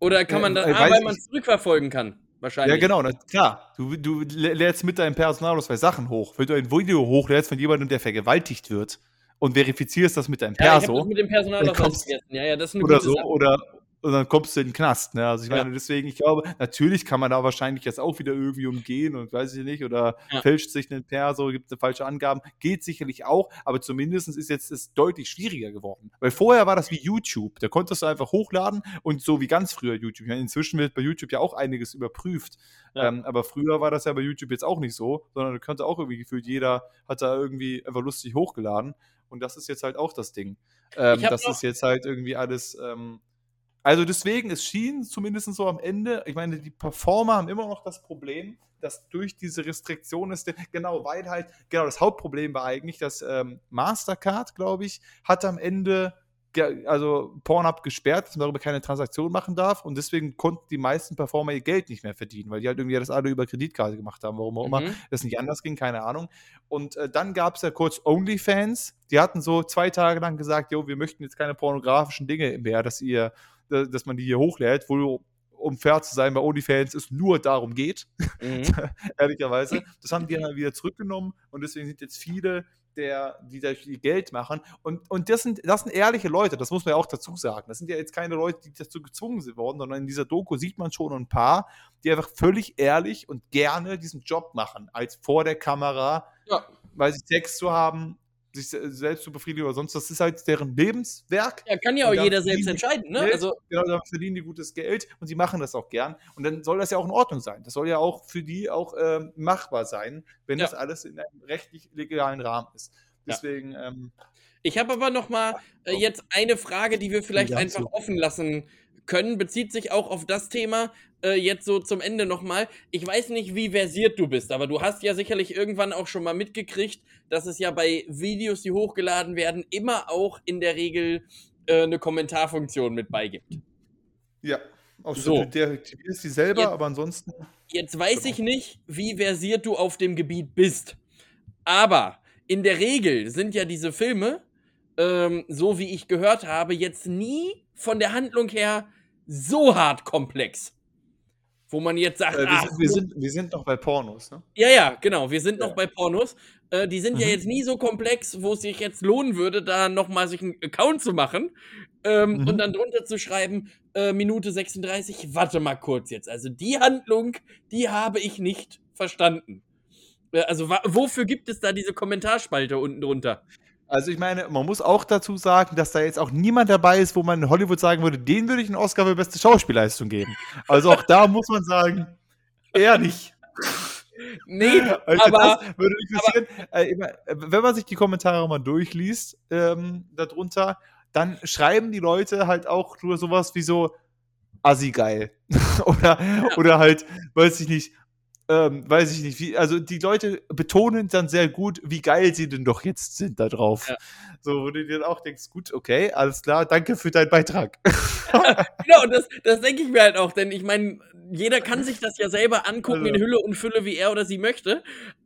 Oder kann man das, äh, ah, weil man es zurückverfolgen kann. Wahrscheinlich. Ja, genau, na, klar. Du, du lädst mit deinem Personalausweis Sachen hoch. Wenn du ein Video hochlädst von jemandem, der vergewaltigt wird, und verifizierst das mit deinem Perso. Ja, ich das mit dem Personal noch vergessen. Ja, ja, das ist eine oder so, Sache. oder und dann kommst du in den Knast. Ne? Also ich meine, deswegen, ich glaube, natürlich kann man da wahrscheinlich jetzt auch wieder irgendwie umgehen und weiß ich nicht, oder ja. fälscht sich einen Perso, gibt eine falsche Angaben, geht sicherlich auch, aber zumindest ist jetzt es deutlich schwieriger geworden. Weil vorher war das wie YouTube, da konntest du einfach hochladen und so wie ganz früher YouTube. Meine, inzwischen wird bei YouTube ja auch einiges überprüft, ja. ähm, aber früher war das ja bei YouTube jetzt auch nicht so, sondern du konnte auch irgendwie gefühlt, jeder hat da irgendwie einfach lustig hochgeladen und das ist jetzt halt auch das Ding. Ähm, das ist jetzt halt irgendwie alles. Ähm, also deswegen, es schien zumindest so am Ende, ich meine, die Performer haben immer noch das Problem, dass durch diese Restriktion ist, genau, weil halt, genau, das Hauptproblem war eigentlich, dass ähm, Mastercard, glaube ich, hat am Ende also Pornhub gesperrt, dass man darüber keine Transaktion machen darf und deswegen konnten die meisten Performer ihr Geld nicht mehr verdienen, weil die halt irgendwie das alle über Kreditkarte gemacht haben, warum auch immer mhm. das nicht anders ging, keine Ahnung. Und äh, dann gab es ja kurz OnlyFans, die hatten so zwei Tage lang gesagt, jo, wir möchten jetzt keine pornografischen Dinge mehr, dass ihr, dass man die hier hochlädt, wo um fair zu sein, bei OnlyFans es nur darum geht, mhm. [LAUGHS] ehrlicherweise. Das haben die dann wieder zurückgenommen und deswegen sind jetzt viele der, die da viel Geld machen. Und, und das, sind, das sind ehrliche Leute, das muss man ja auch dazu sagen. Das sind ja jetzt keine Leute, die dazu gezwungen sind worden, sondern in dieser Doku sieht man schon ein paar, die einfach völlig ehrlich und gerne diesen Job machen, als vor der Kamera, Ja. weil sie Sex zu haben, sich se- selbst zu befriedigen oder sonst. Das ist halt deren Lebenswerk. Ja, kann ja auch dann jeder selbst entscheiden, ne? Geld, Also, genau, damit verdienen die gutes Geld und sie machen das auch gern. Und dann soll das ja auch in Ordnung sein. Das soll ja auch für die auch ähm, machbar sein, wenn Ja. das alles in einem rechtlich legalen Rahmen ist. Ja. Deswegen, ähm, Ich habe aber noch mal äh, jetzt eine Frage, die wir vielleicht Ja, einfach offen lassen können. Bezieht sich auch auf das Thema äh, jetzt so zum Ende noch mal. Ich weiß nicht, wie versiert du bist, aber du hast ja sicherlich irgendwann auch schon mal mitgekriegt, dass es ja bei Videos, die hochgeladen werden, immer auch in der Regel äh, eine Kommentarfunktion mit beigibt. ja, auch So. so. deaktivierst die selber, Jetzt- aber ansonsten. Jetzt weiß ich nicht, wie versiert du auf dem Gebiet bist. Aber in der Regel sind ja diese Filme, ähm, so wie ich gehört habe, jetzt nie von der Handlung her so hart komplex. Wo man jetzt sagt, Äh, wir, ach, sind, wir, sind, wir sind noch bei Pornos, ne? ja, ja, genau, wir sind Ja. noch bei Pornos. Äh, die sind ja Mhm. jetzt nie so komplex, wo es sich jetzt lohnen würde, da nochmal sich einen Account zu machen ähm, Mhm. und dann drunter zu schreiben, äh, Minute 36, warte mal kurz jetzt. Also die Handlung, die habe ich nicht verstanden. Äh, also wofür gibt es da diese Kommentarspalte unten drunter? Also ich meine, man muss auch dazu sagen, dass da jetzt auch niemand dabei ist, wo man in Hollywood sagen würde, den würde ich einen Oscar für beste Schauspielleistung geben. Also auch da muss man sagen, eher nicht. Nee, [LAUGHS] Also aber würde interessieren. Immer, äh, wenn man sich die Kommentare mal durchliest, ähm, darunter, dann schreiben die Leute halt auch nur sowas wie so assi geil. [LAUGHS] oder, oder halt, weiß ich nicht, ähm, weiß ich nicht, wie, also die Leute betonen dann sehr gut, wie geil sie denn doch jetzt sind da drauf. Ja. So, wo du dir dann auch denkst, gut, okay, alles klar, danke für deinen Beitrag. [LAUGHS] Genau, das, das denke ich mir halt auch, denn ich meine, jeder kann sich das ja selber angucken Also- in Hülle und Fülle, wie er oder sie möchte.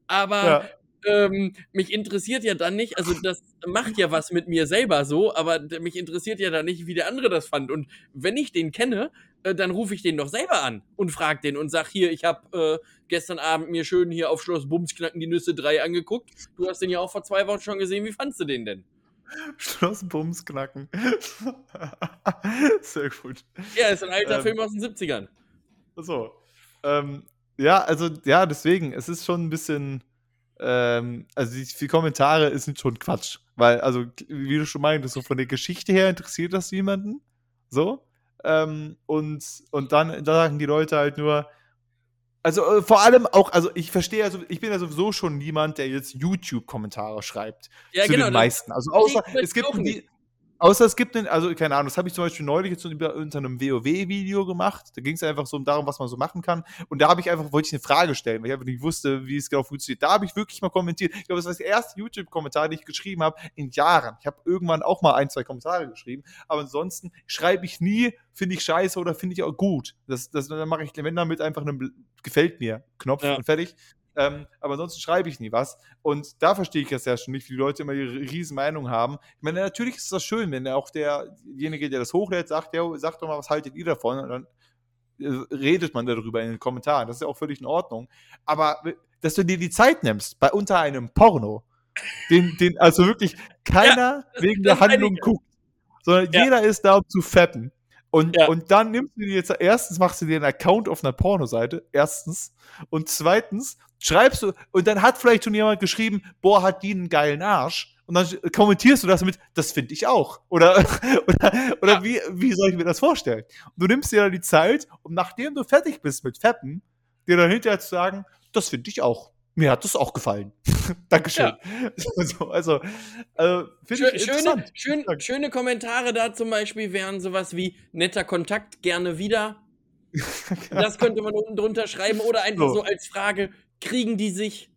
Aber ja. Ähm, mich interessiert ja dann nicht, also das macht ja was mit mir selber so, aber mich interessiert ja dann nicht, wie der andere das fand. Und wenn ich den kenne, äh, dann rufe ich den doch selber an und frage den und sag hier, ich habe äh, gestern Abend mir schön hier auf Schloss Bumsknacken die Nüsse 3 angeguckt. Du hast den ja auch vor zwei Wochen schon gesehen. Wie fandst du den denn? Schloss Bums knacken. [LAUGHS] Sehr gut. Ja, ist ein alter Ähm. Film aus den 70ern. So. Ähm, ja, also, ja, deswegen, es ist schon ein bisschen, ähm, also die, die Kommentare sind schon Quatsch. Weil, also, wie du schon meintest, so von der Geschichte her interessiert das niemanden. So. Ähm, und, und dann da sagen die Leute halt nur, also äh, vor allem auch, also ich verstehe, also ich bin ja sowieso schon niemand, der jetzt YouTube-Kommentare schreibt. Ja, zu den das- meisten. Also außer es gibt die, außer es gibt einen, also keine Ahnung, das habe ich zum Beispiel neulich jetzt unter einem WoW-Video gemacht. Da ging es einfach so darum, was man so machen kann. Und da habe ich einfach, wollte ich eine Frage stellen, weil ich einfach nicht wusste, wie es genau funktioniert. Da habe ich wirklich mal kommentiert. Ich glaube, das war der erste YouTube-Kommentar, den ich geschrieben habe in Jahren. Ich habe irgendwann auch mal ein, zwei Kommentare geschrieben, aber ansonsten schreibe ich nie, finde ich scheiße oder finde ich auch gut. Das, das, dann mache ich, wenn damit einfach einen gefällt mir Knopf Ja. und fertig. Ähm, aber ansonsten schreibe ich nie was. Und da verstehe ich das ja schon nicht, wie die Leute immer ihre riesen Meinung haben. Ich meine, natürlich ist das schön, wenn auch derjenige, der das hochlädt, sagt, ja, sagt doch mal, was haltet ihr davon? Und dann äh, redet man darüber in den Kommentaren. Das ist ja auch völlig in Ordnung. Aber w- dass du dir die Zeit nimmst, bei unter einem Porno, den, den also wirklich keiner das- wegen der Handlung meine ich. guckt, sondern Ja. jeder ist da, um zu fetten. Und, Ja. und dann nimmst du dir jetzt, erstens machst du dir einen Account auf einer Pornoseite, erstens. Und zweitens schreibst du, und dann hat vielleicht schon jemand geschrieben, boah, hat die einen geilen Arsch. Und dann kommentierst du das mit, das finde ich auch. Oder, [LAUGHS] oder, oder Ja. wie, wie soll ich mir das vorstellen? Und du nimmst dir dann die Zeit, um nachdem du fertig bist mit Fetten, dir dann hinterher zu sagen, das finde ich auch. Mir hat das auch gefallen. [LAUGHS] Dankeschön. [LAUGHS] So, also, äh, finde ich schöne, schön, schöne Kommentare da zum Beispiel wären sowas wie netter Kontakt, gerne wieder. Das könnte man unten drunter schreiben oder einfach So. so als Frage, kriegen die sich?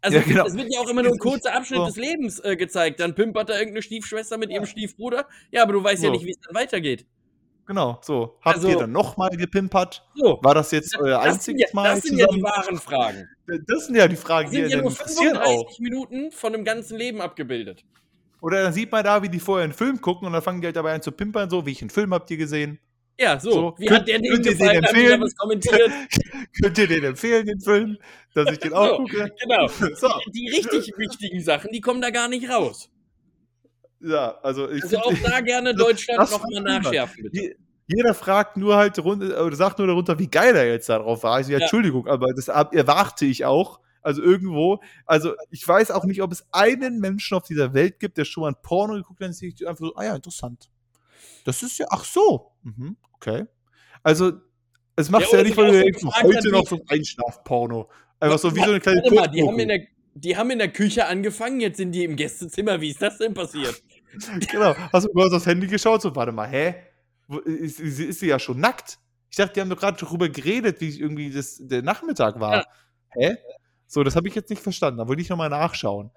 Also Ja, genau. es wird ja auch immer nur ein kurzer Abschnitt so. des Lebens äh, gezeigt. Dann pimpert da irgendeine Stiefschwester mit ihrem Stiefbruder. Ja, aber du weißt ja So. nicht, wie es dann weitergeht. Genau, so. Habt Also- ihr dann nochmal gepimpert? So. War das jetzt euer Das einziges ja, Mal das sind ja die zusammen? wahren Fragen. Das sind ja die Fragen, Das die sind ja ja dann nur interessieren auch. 35 Minuten von einem ganzen Leben abgebildet. Oder dann sieht man da, wie die vorher einen Film gucken und dann fangen die halt dabei an zu pimpern, so, wie ich einen Film habt ihr gesehen? Ja, so. So, Wie könnt- hat der den könnt ihr den gefallen? Die da empfehlen? was kommentiert? [LAUGHS] Könnt ihr den empfehlen, den Film, dass ich den [LAUGHS] auch So, gucke? genau. [LAUGHS] So, Die richtig wichtigen Sachen, die kommen da gar nicht raus. ja, also ich Also auch da gerne Deutschland nochmal nachschärfen, bitte. Je- Jeder fragt nur halt runter, oder sagt nur darunter, wie geil er jetzt darauf war. Ich so, ja, Ja. Entschuldigung, aber das erwarte ich auch. Also irgendwo, also ich weiß auch nicht, ob es einen Menschen auf dieser Welt gibt, der schon mal ein Porno geguckt hat und sich einfach so, ah ja, interessant. Das ist ja, ach so, mhm, okay. Also, es macht Ja, ja, nicht, weil du denkst, heute noch so ein Einschlaf-Porno. Einfach so wie so eine kleine Warte mal, die haben, in der, die haben in der Küche angefangen, jetzt sind die im Gästezimmer. Wie ist das denn passiert? [LAUGHS] Genau. Hast du kurz aufs Handy geschaut? So, warte mal, hä? Ist, ist, ist sie ja schon nackt? Ich dachte, die haben doch gerade darüber geredet, wie irgendwie das, der Nachmittag war. Ja. Hä? So, das habe ich jetzt nicht verstanden. Da wollte ich nochmal nachschauen.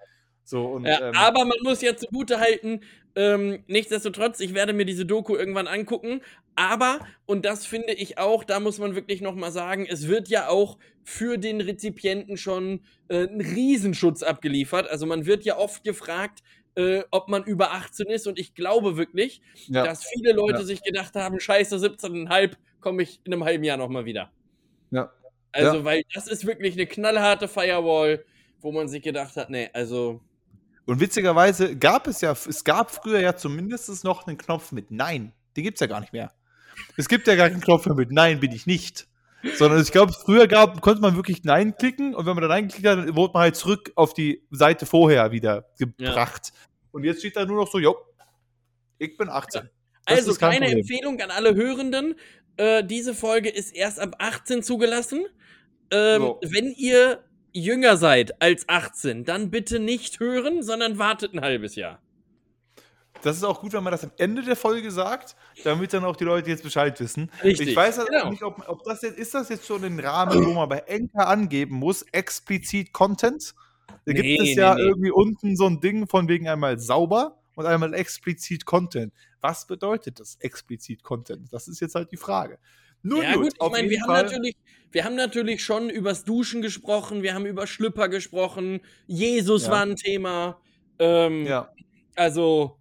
So, und, Ja, ähm, aber man muss ja zugute halten, ähm, nichtsdestotrotz, ich werde mir diese Doku irgendwann angucken. Aber, und das finde ich auch, da muss man wirklich nochmal sagen, es wird ja auch für den Rezipienten schon äh, ein Riesenschutz abgeliefert. Also man wird ja oft gefragt, äh, ob man über 18 ist. Und ich glaube wirklich, ja. dass viele Leute Ja. sich gedacht haben, scheiße, 17,5 komme ich in einem halben Jahr nochmal wieder. Ja. Also, Ja. weil das ist wirklich eine knallharte Firewall, wo man sich gedacht hat, nee, also Und witzigerweise gab es ja, es gab früher ja zumindest noch einen Knopf mit Nein. Den gibt es ja gar nicht mehr. Es gibt ja gar keinen Knopf mehr mit Nein, bin ich nicht. Sondern ich glaube, früher gab, konnte man wirklich Nein klicken und wenn man da reingeklickt hat, dann wurde man halt zurück auf die Seite vorher wieder gebracht. Und jetzt steht da nur noch so, jo, ich bin 18. Das Also keine Problem. Empfehlung an alle Hörenden. Äh, diese Folge ist erst ab 18 zugelassen. Ähm, So. Wenn ihr jünger seid als 18, dann bitte nicht hören, sondern wartet ein halbes Jahr. Das ist auch gut, wenn man das am Ende der Folge sagt, damit dann auch die Leute jetzt Bescheid wissen. Richtig, Ich weiß halt genau. nicht, ob, ob das jetzt, ist das jetzt schon ein Rahmen, wo man bei Enker angeben muss, explizit Content? Da gibt Nee, es ja nee, nee. irgendwie unten so ein Ding von wegen einmal sauber und einmal explizit Content. Was bedeutet das explizit Content? Das ist jetzt halt die Frage. Nun ja, gut, ich meine, wir haben, natürlich, wir haben natürlich schon übers Duschen gesprochen, wir haben über Schlüpper gesprochen, Jesus Ja. war ein Thema. Ähm, ja. Also,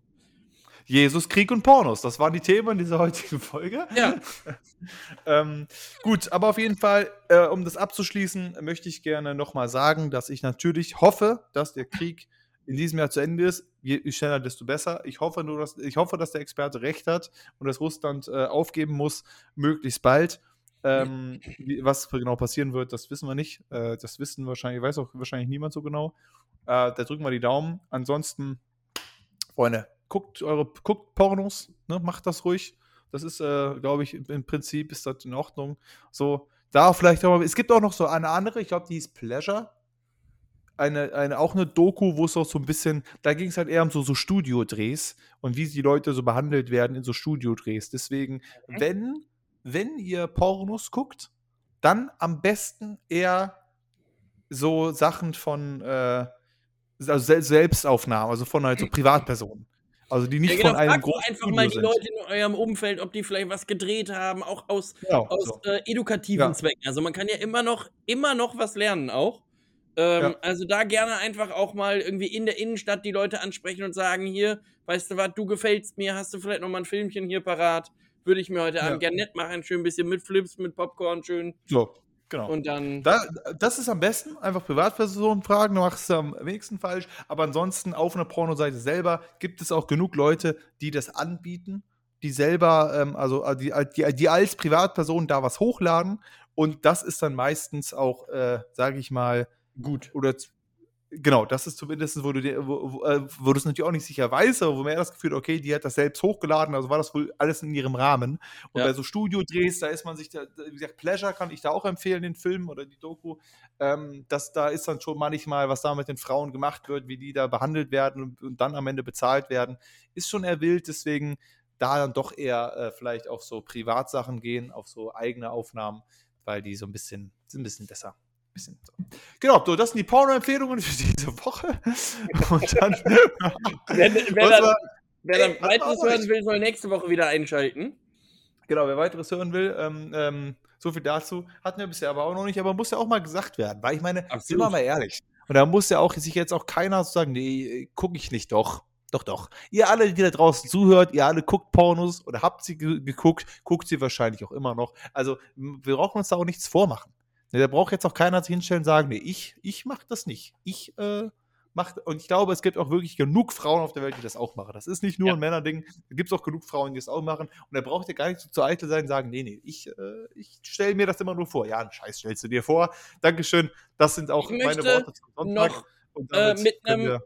Jesus, Krieg und Pornos, das waren die Themen dieser heutigen Folge. ja, [LAUGHS] Ähm, gut, aber auf jeden Fall, äh, um das abzuschließen, möchte ich gerne nochmal sagen, dass ich natürlich hoffe, dass der Krieg in diesem Jahr zu Ende ist. Je schneller, desto besser. Ich hoffe nur, dass, ich hoffe, dass der Experte recht hat und dass Russland äh, aufgeben muss, möglichst bald. Ähm, was genau passieren wird, das wissen wir nicht. Äh, das wissen wahrscheinlich, weiß auch wahrscheinlich niemand so genau. Äh, da drücken wir die Daumen. Ansonsten, Freunde, guckt eure, guckt Pornos, ne, macht das ruhig. Das ist, äh, glaube ich, im Prinzip ist das in Ordnung. So, da vielleicht auch es gibt auch noch so eine andere, ich glaube, die hieß Pleasure. Eine, eine, auch eine Doku, wo es auch so ein bisschen, da ging es halt eher um so, so Studiodrehs und wie die Leute so behandelt werden in so Studiodrehs. Deswegen, wenn, wenn ihr Pornos guckt, dann am besten eher so Sachen von äh, also Sel Selbstaufnahmen, also von halt so [CLEARS THROAT] Privatpersonen. Also die nicht ja, genau, von einem großen einfach Studio mal die sind. Leute in eurem Umfeld, ob die vielleicht was gedreht haben, auch aus, Genau, aus so. äh, edukativen Ja. Zwecken. Also man kann ja immer noch, immer noch was lernen auch. Ähm, Ja. Also da gerne einfach auch mal irgendwie in der Innenstadt die Leute ansprechen und sagen, hier, weißt du was, du gefällst mir, hast du vielleicht noch mal ein Filmchen hier parat, würde ich mir heute Ja. Abend gerne nett machen, schön ein bisschen mit Flips, mit Popcorn, schön. so, genau. Und dann, Da, das ist am besten, einfach Privatpersonen fragen, du machst es am wenigsten falsch. Aber ansonsten auf einer Pornoseite selber gibt es auch genug Leute, die das anbieten, die selber, ähm, also äh, die, die, die als Privatperson da was hochladen. Und das ist dann meistens auch, äh, sage ich mal, gut. oder genau, das ist zumindest, wo du dir, wo, wo, äh, wo du es natürlich auch nicht sicher weißt, aber wo man eher das Gefühl okay, die hat das selbst hochgeladen, also war das wohl alles in ihrem Rahmen. Und Ja. bei so Studiodrehs, da ist man sich, da, wie gesagt, Pleasure kann ich da auch empfehlen, den Film oder die Doku. Ähm, dass da ist dann schon manchmal, was da mit den Frauen gemacht wird, wie die da behandelt werden und, und dann am Ende bezahlt werden, ist schon eher wild, deswegen da dann doch eher äh, vielleicht auf so Privatsachen gehen, auf so eigene Aufnahmen, weil die so ein bisschen, sind ein bisschen besser. Bisschen so. Genau, so, das sind die Porno-Empfehlungen für diese Woche. [LAUGHS] Und dann. Wer, wer, [LAUGHS] dann, war- wer dann Ey, weiteres hören will, soll nächste Woche wieder einschalten. Genau, wer weiteres hören will, ähm, ähm, so viel dazu. Hatten wir bisher aber auch noch nicht, aber muss ja auch mal gesagt werden, weil ich meine, sind Absolut. wir mal ehrlich. Und da muss ja auch sich jetzt auch keiner sagen, nee, gucke ich nicht doch. Doch, doch. Ihr alle, die da draußen zuhört, ihr alle guckt Pornos oder habt sie ge geguckt, guckt sie wahrscheinlich auch immer noch. Also, wir brauchen uns da auch nichts vormachen. Ne, da braucht jetzt auch keiner sich hinstellen und sagen, nee, ich, ich mach das nicht. Ich, äh, macht, und ich glaube, es gibt auch wirklich genug Frauen auf der Welt, die das auch machen. Das ist nicht nur Ja. ein Männerding, da gibt es auch genug Frauen, die das auch machen. Und da braucht ihr gar nicht so zu eitel sein und sagen, nee, nee, ich, äh, ich stelle mir das immer nur vor. Ja, einen Scheiß stellst du dir vor. Dankeschön. Das sind auch meine Worte zum Sonntag. noch, Und äh, mit einem-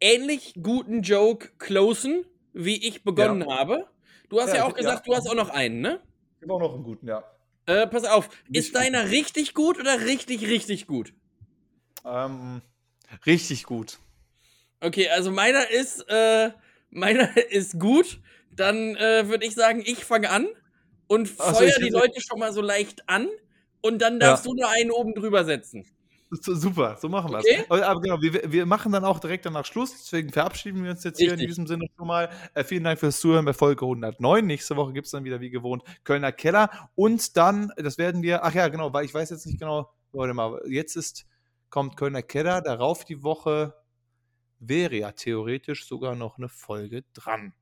Ähnlich guten Joke closen, wie ich begonnen habe. Du hast Ja, ja, auch gesagt, ja. du hast auch noch einen, ne? Ich habe auch noch einen guten, ja. Äh, pass auf, ist deiner richtig gut oder richtig, richtig gut? Ähm, richtig gut. Okay, also meiner ist, äh, meiner [LAUGHS] ist gut. Dann äh, würde ich sagen, ich fange an und so, feuer ich die Leute schon mal so leicht an und dann darfst du nur einen oben drüber setzen. So, super, so machen wir Okay. es. Aber, aber genau, wir, wir machen dann auch direkt danach Schluss, deswegen verabschieden wir uns jetzt hier in Richtig. diesem Sinne schon mal. Äh, vielen Dank fürs Zuhören bei Folge 109. Nächste Woche gibt es dann wieder wie gewohnt Kölner Keller. Und dann, das werden wir, ach ja, genau, weil ich weiß jetzt nicht genau, warte mal, jetzt ist, kommt Kölner Keller, darauf die Woche wäre ja theoretisch sogar noch eine Folge dran.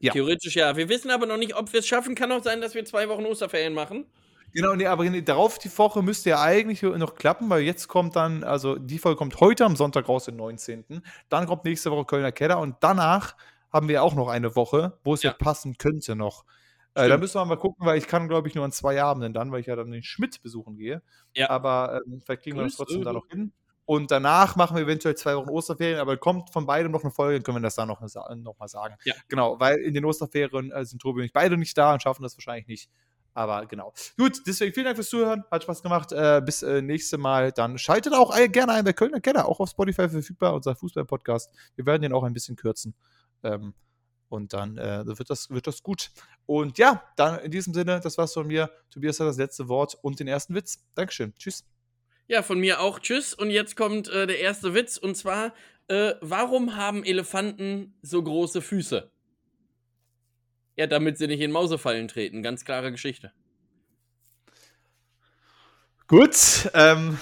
Ja. Theoretisch ja. Wir wissen aber noch nicht, ob wir es schaffen. Kann auch sein, dass wir zwei Wochen Osterferien machen. Genau, nee, aber nee, darauf die Woche müsste ja eigentlich noch klappen, weil jetzt kommt dann, also die Folge kommt heute am Sonntag raus, den 19. Dann kommt nächste Woche Kölner Keller und danach haben wir auch noch eine Woche, wo es ja, Ja. passen könnte noch. Äh, da müssen wir mal gucken, weil ich kann, glaube ich, nur an zwei Abenden dann, weil ich ja dann den Schmidt besuchen gehe. Ja. Aber ähm, vielleicht kriegen wir das trotzdem da noch hin. Und danach machen wir eventuell zwei Wochen Osterferien, aber kommt von beidem noch eine Folge, dann können wir das da noch, noch mal sagen. Ja. Genau, weil in den Osterferien äh, sind Tobi und ich beide nicht da und schaffen das wahrscheinlich nicht. Aber genau. Gut, deswegen vielen Dank fürs Zuhören. Hat Spaß gemacht. Äh, bis äh, nächste Mal. Dann schaltet auch ein, gerne ein bei Kölner Keller, auch auf Spotify verfügbar, unser Fußball-Podcast. Wir werden den auch ein bisschen kürzen. Ähm, und dann äh, wird, das, wird das gut. Und ja, dann in diesem Sinne, das war's von mir. Tobias hat das letzte Wort und den ersten Witz. Dankeschön. Tschüss. Ja, von mir auch. Tschüss. Und jetzt kommt äh, der erste Witz. Und zwar, äh, warum haben Elefanten so große Füße? Ja, damit sie nicht in Mausefallen treten. Ganz klare Geschichte. Gut. Ähm,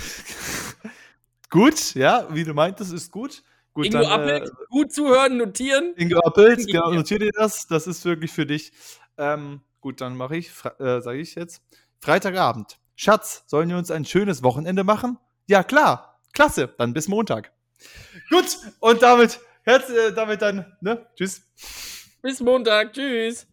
[LAUGHS] gut, ja, wie du meintest, ist gut. Gut, Ingo dann, Appelt, äh, gut zuhören, notieren. Ingo Appelt, genau, ja. notier dir das. Das ist wirklich für dich. Ähm, gut, dann mache ich, äh, sage ich jetzt. Freitagabend. Schatz, sollen wir uns ein schönes Wochenende machen? Ja, klar. Klasse. Dann bis Montag. Gut, und damit, herz, äh, damit dann, ne? Tschüss. Bis Montag. Tschüss.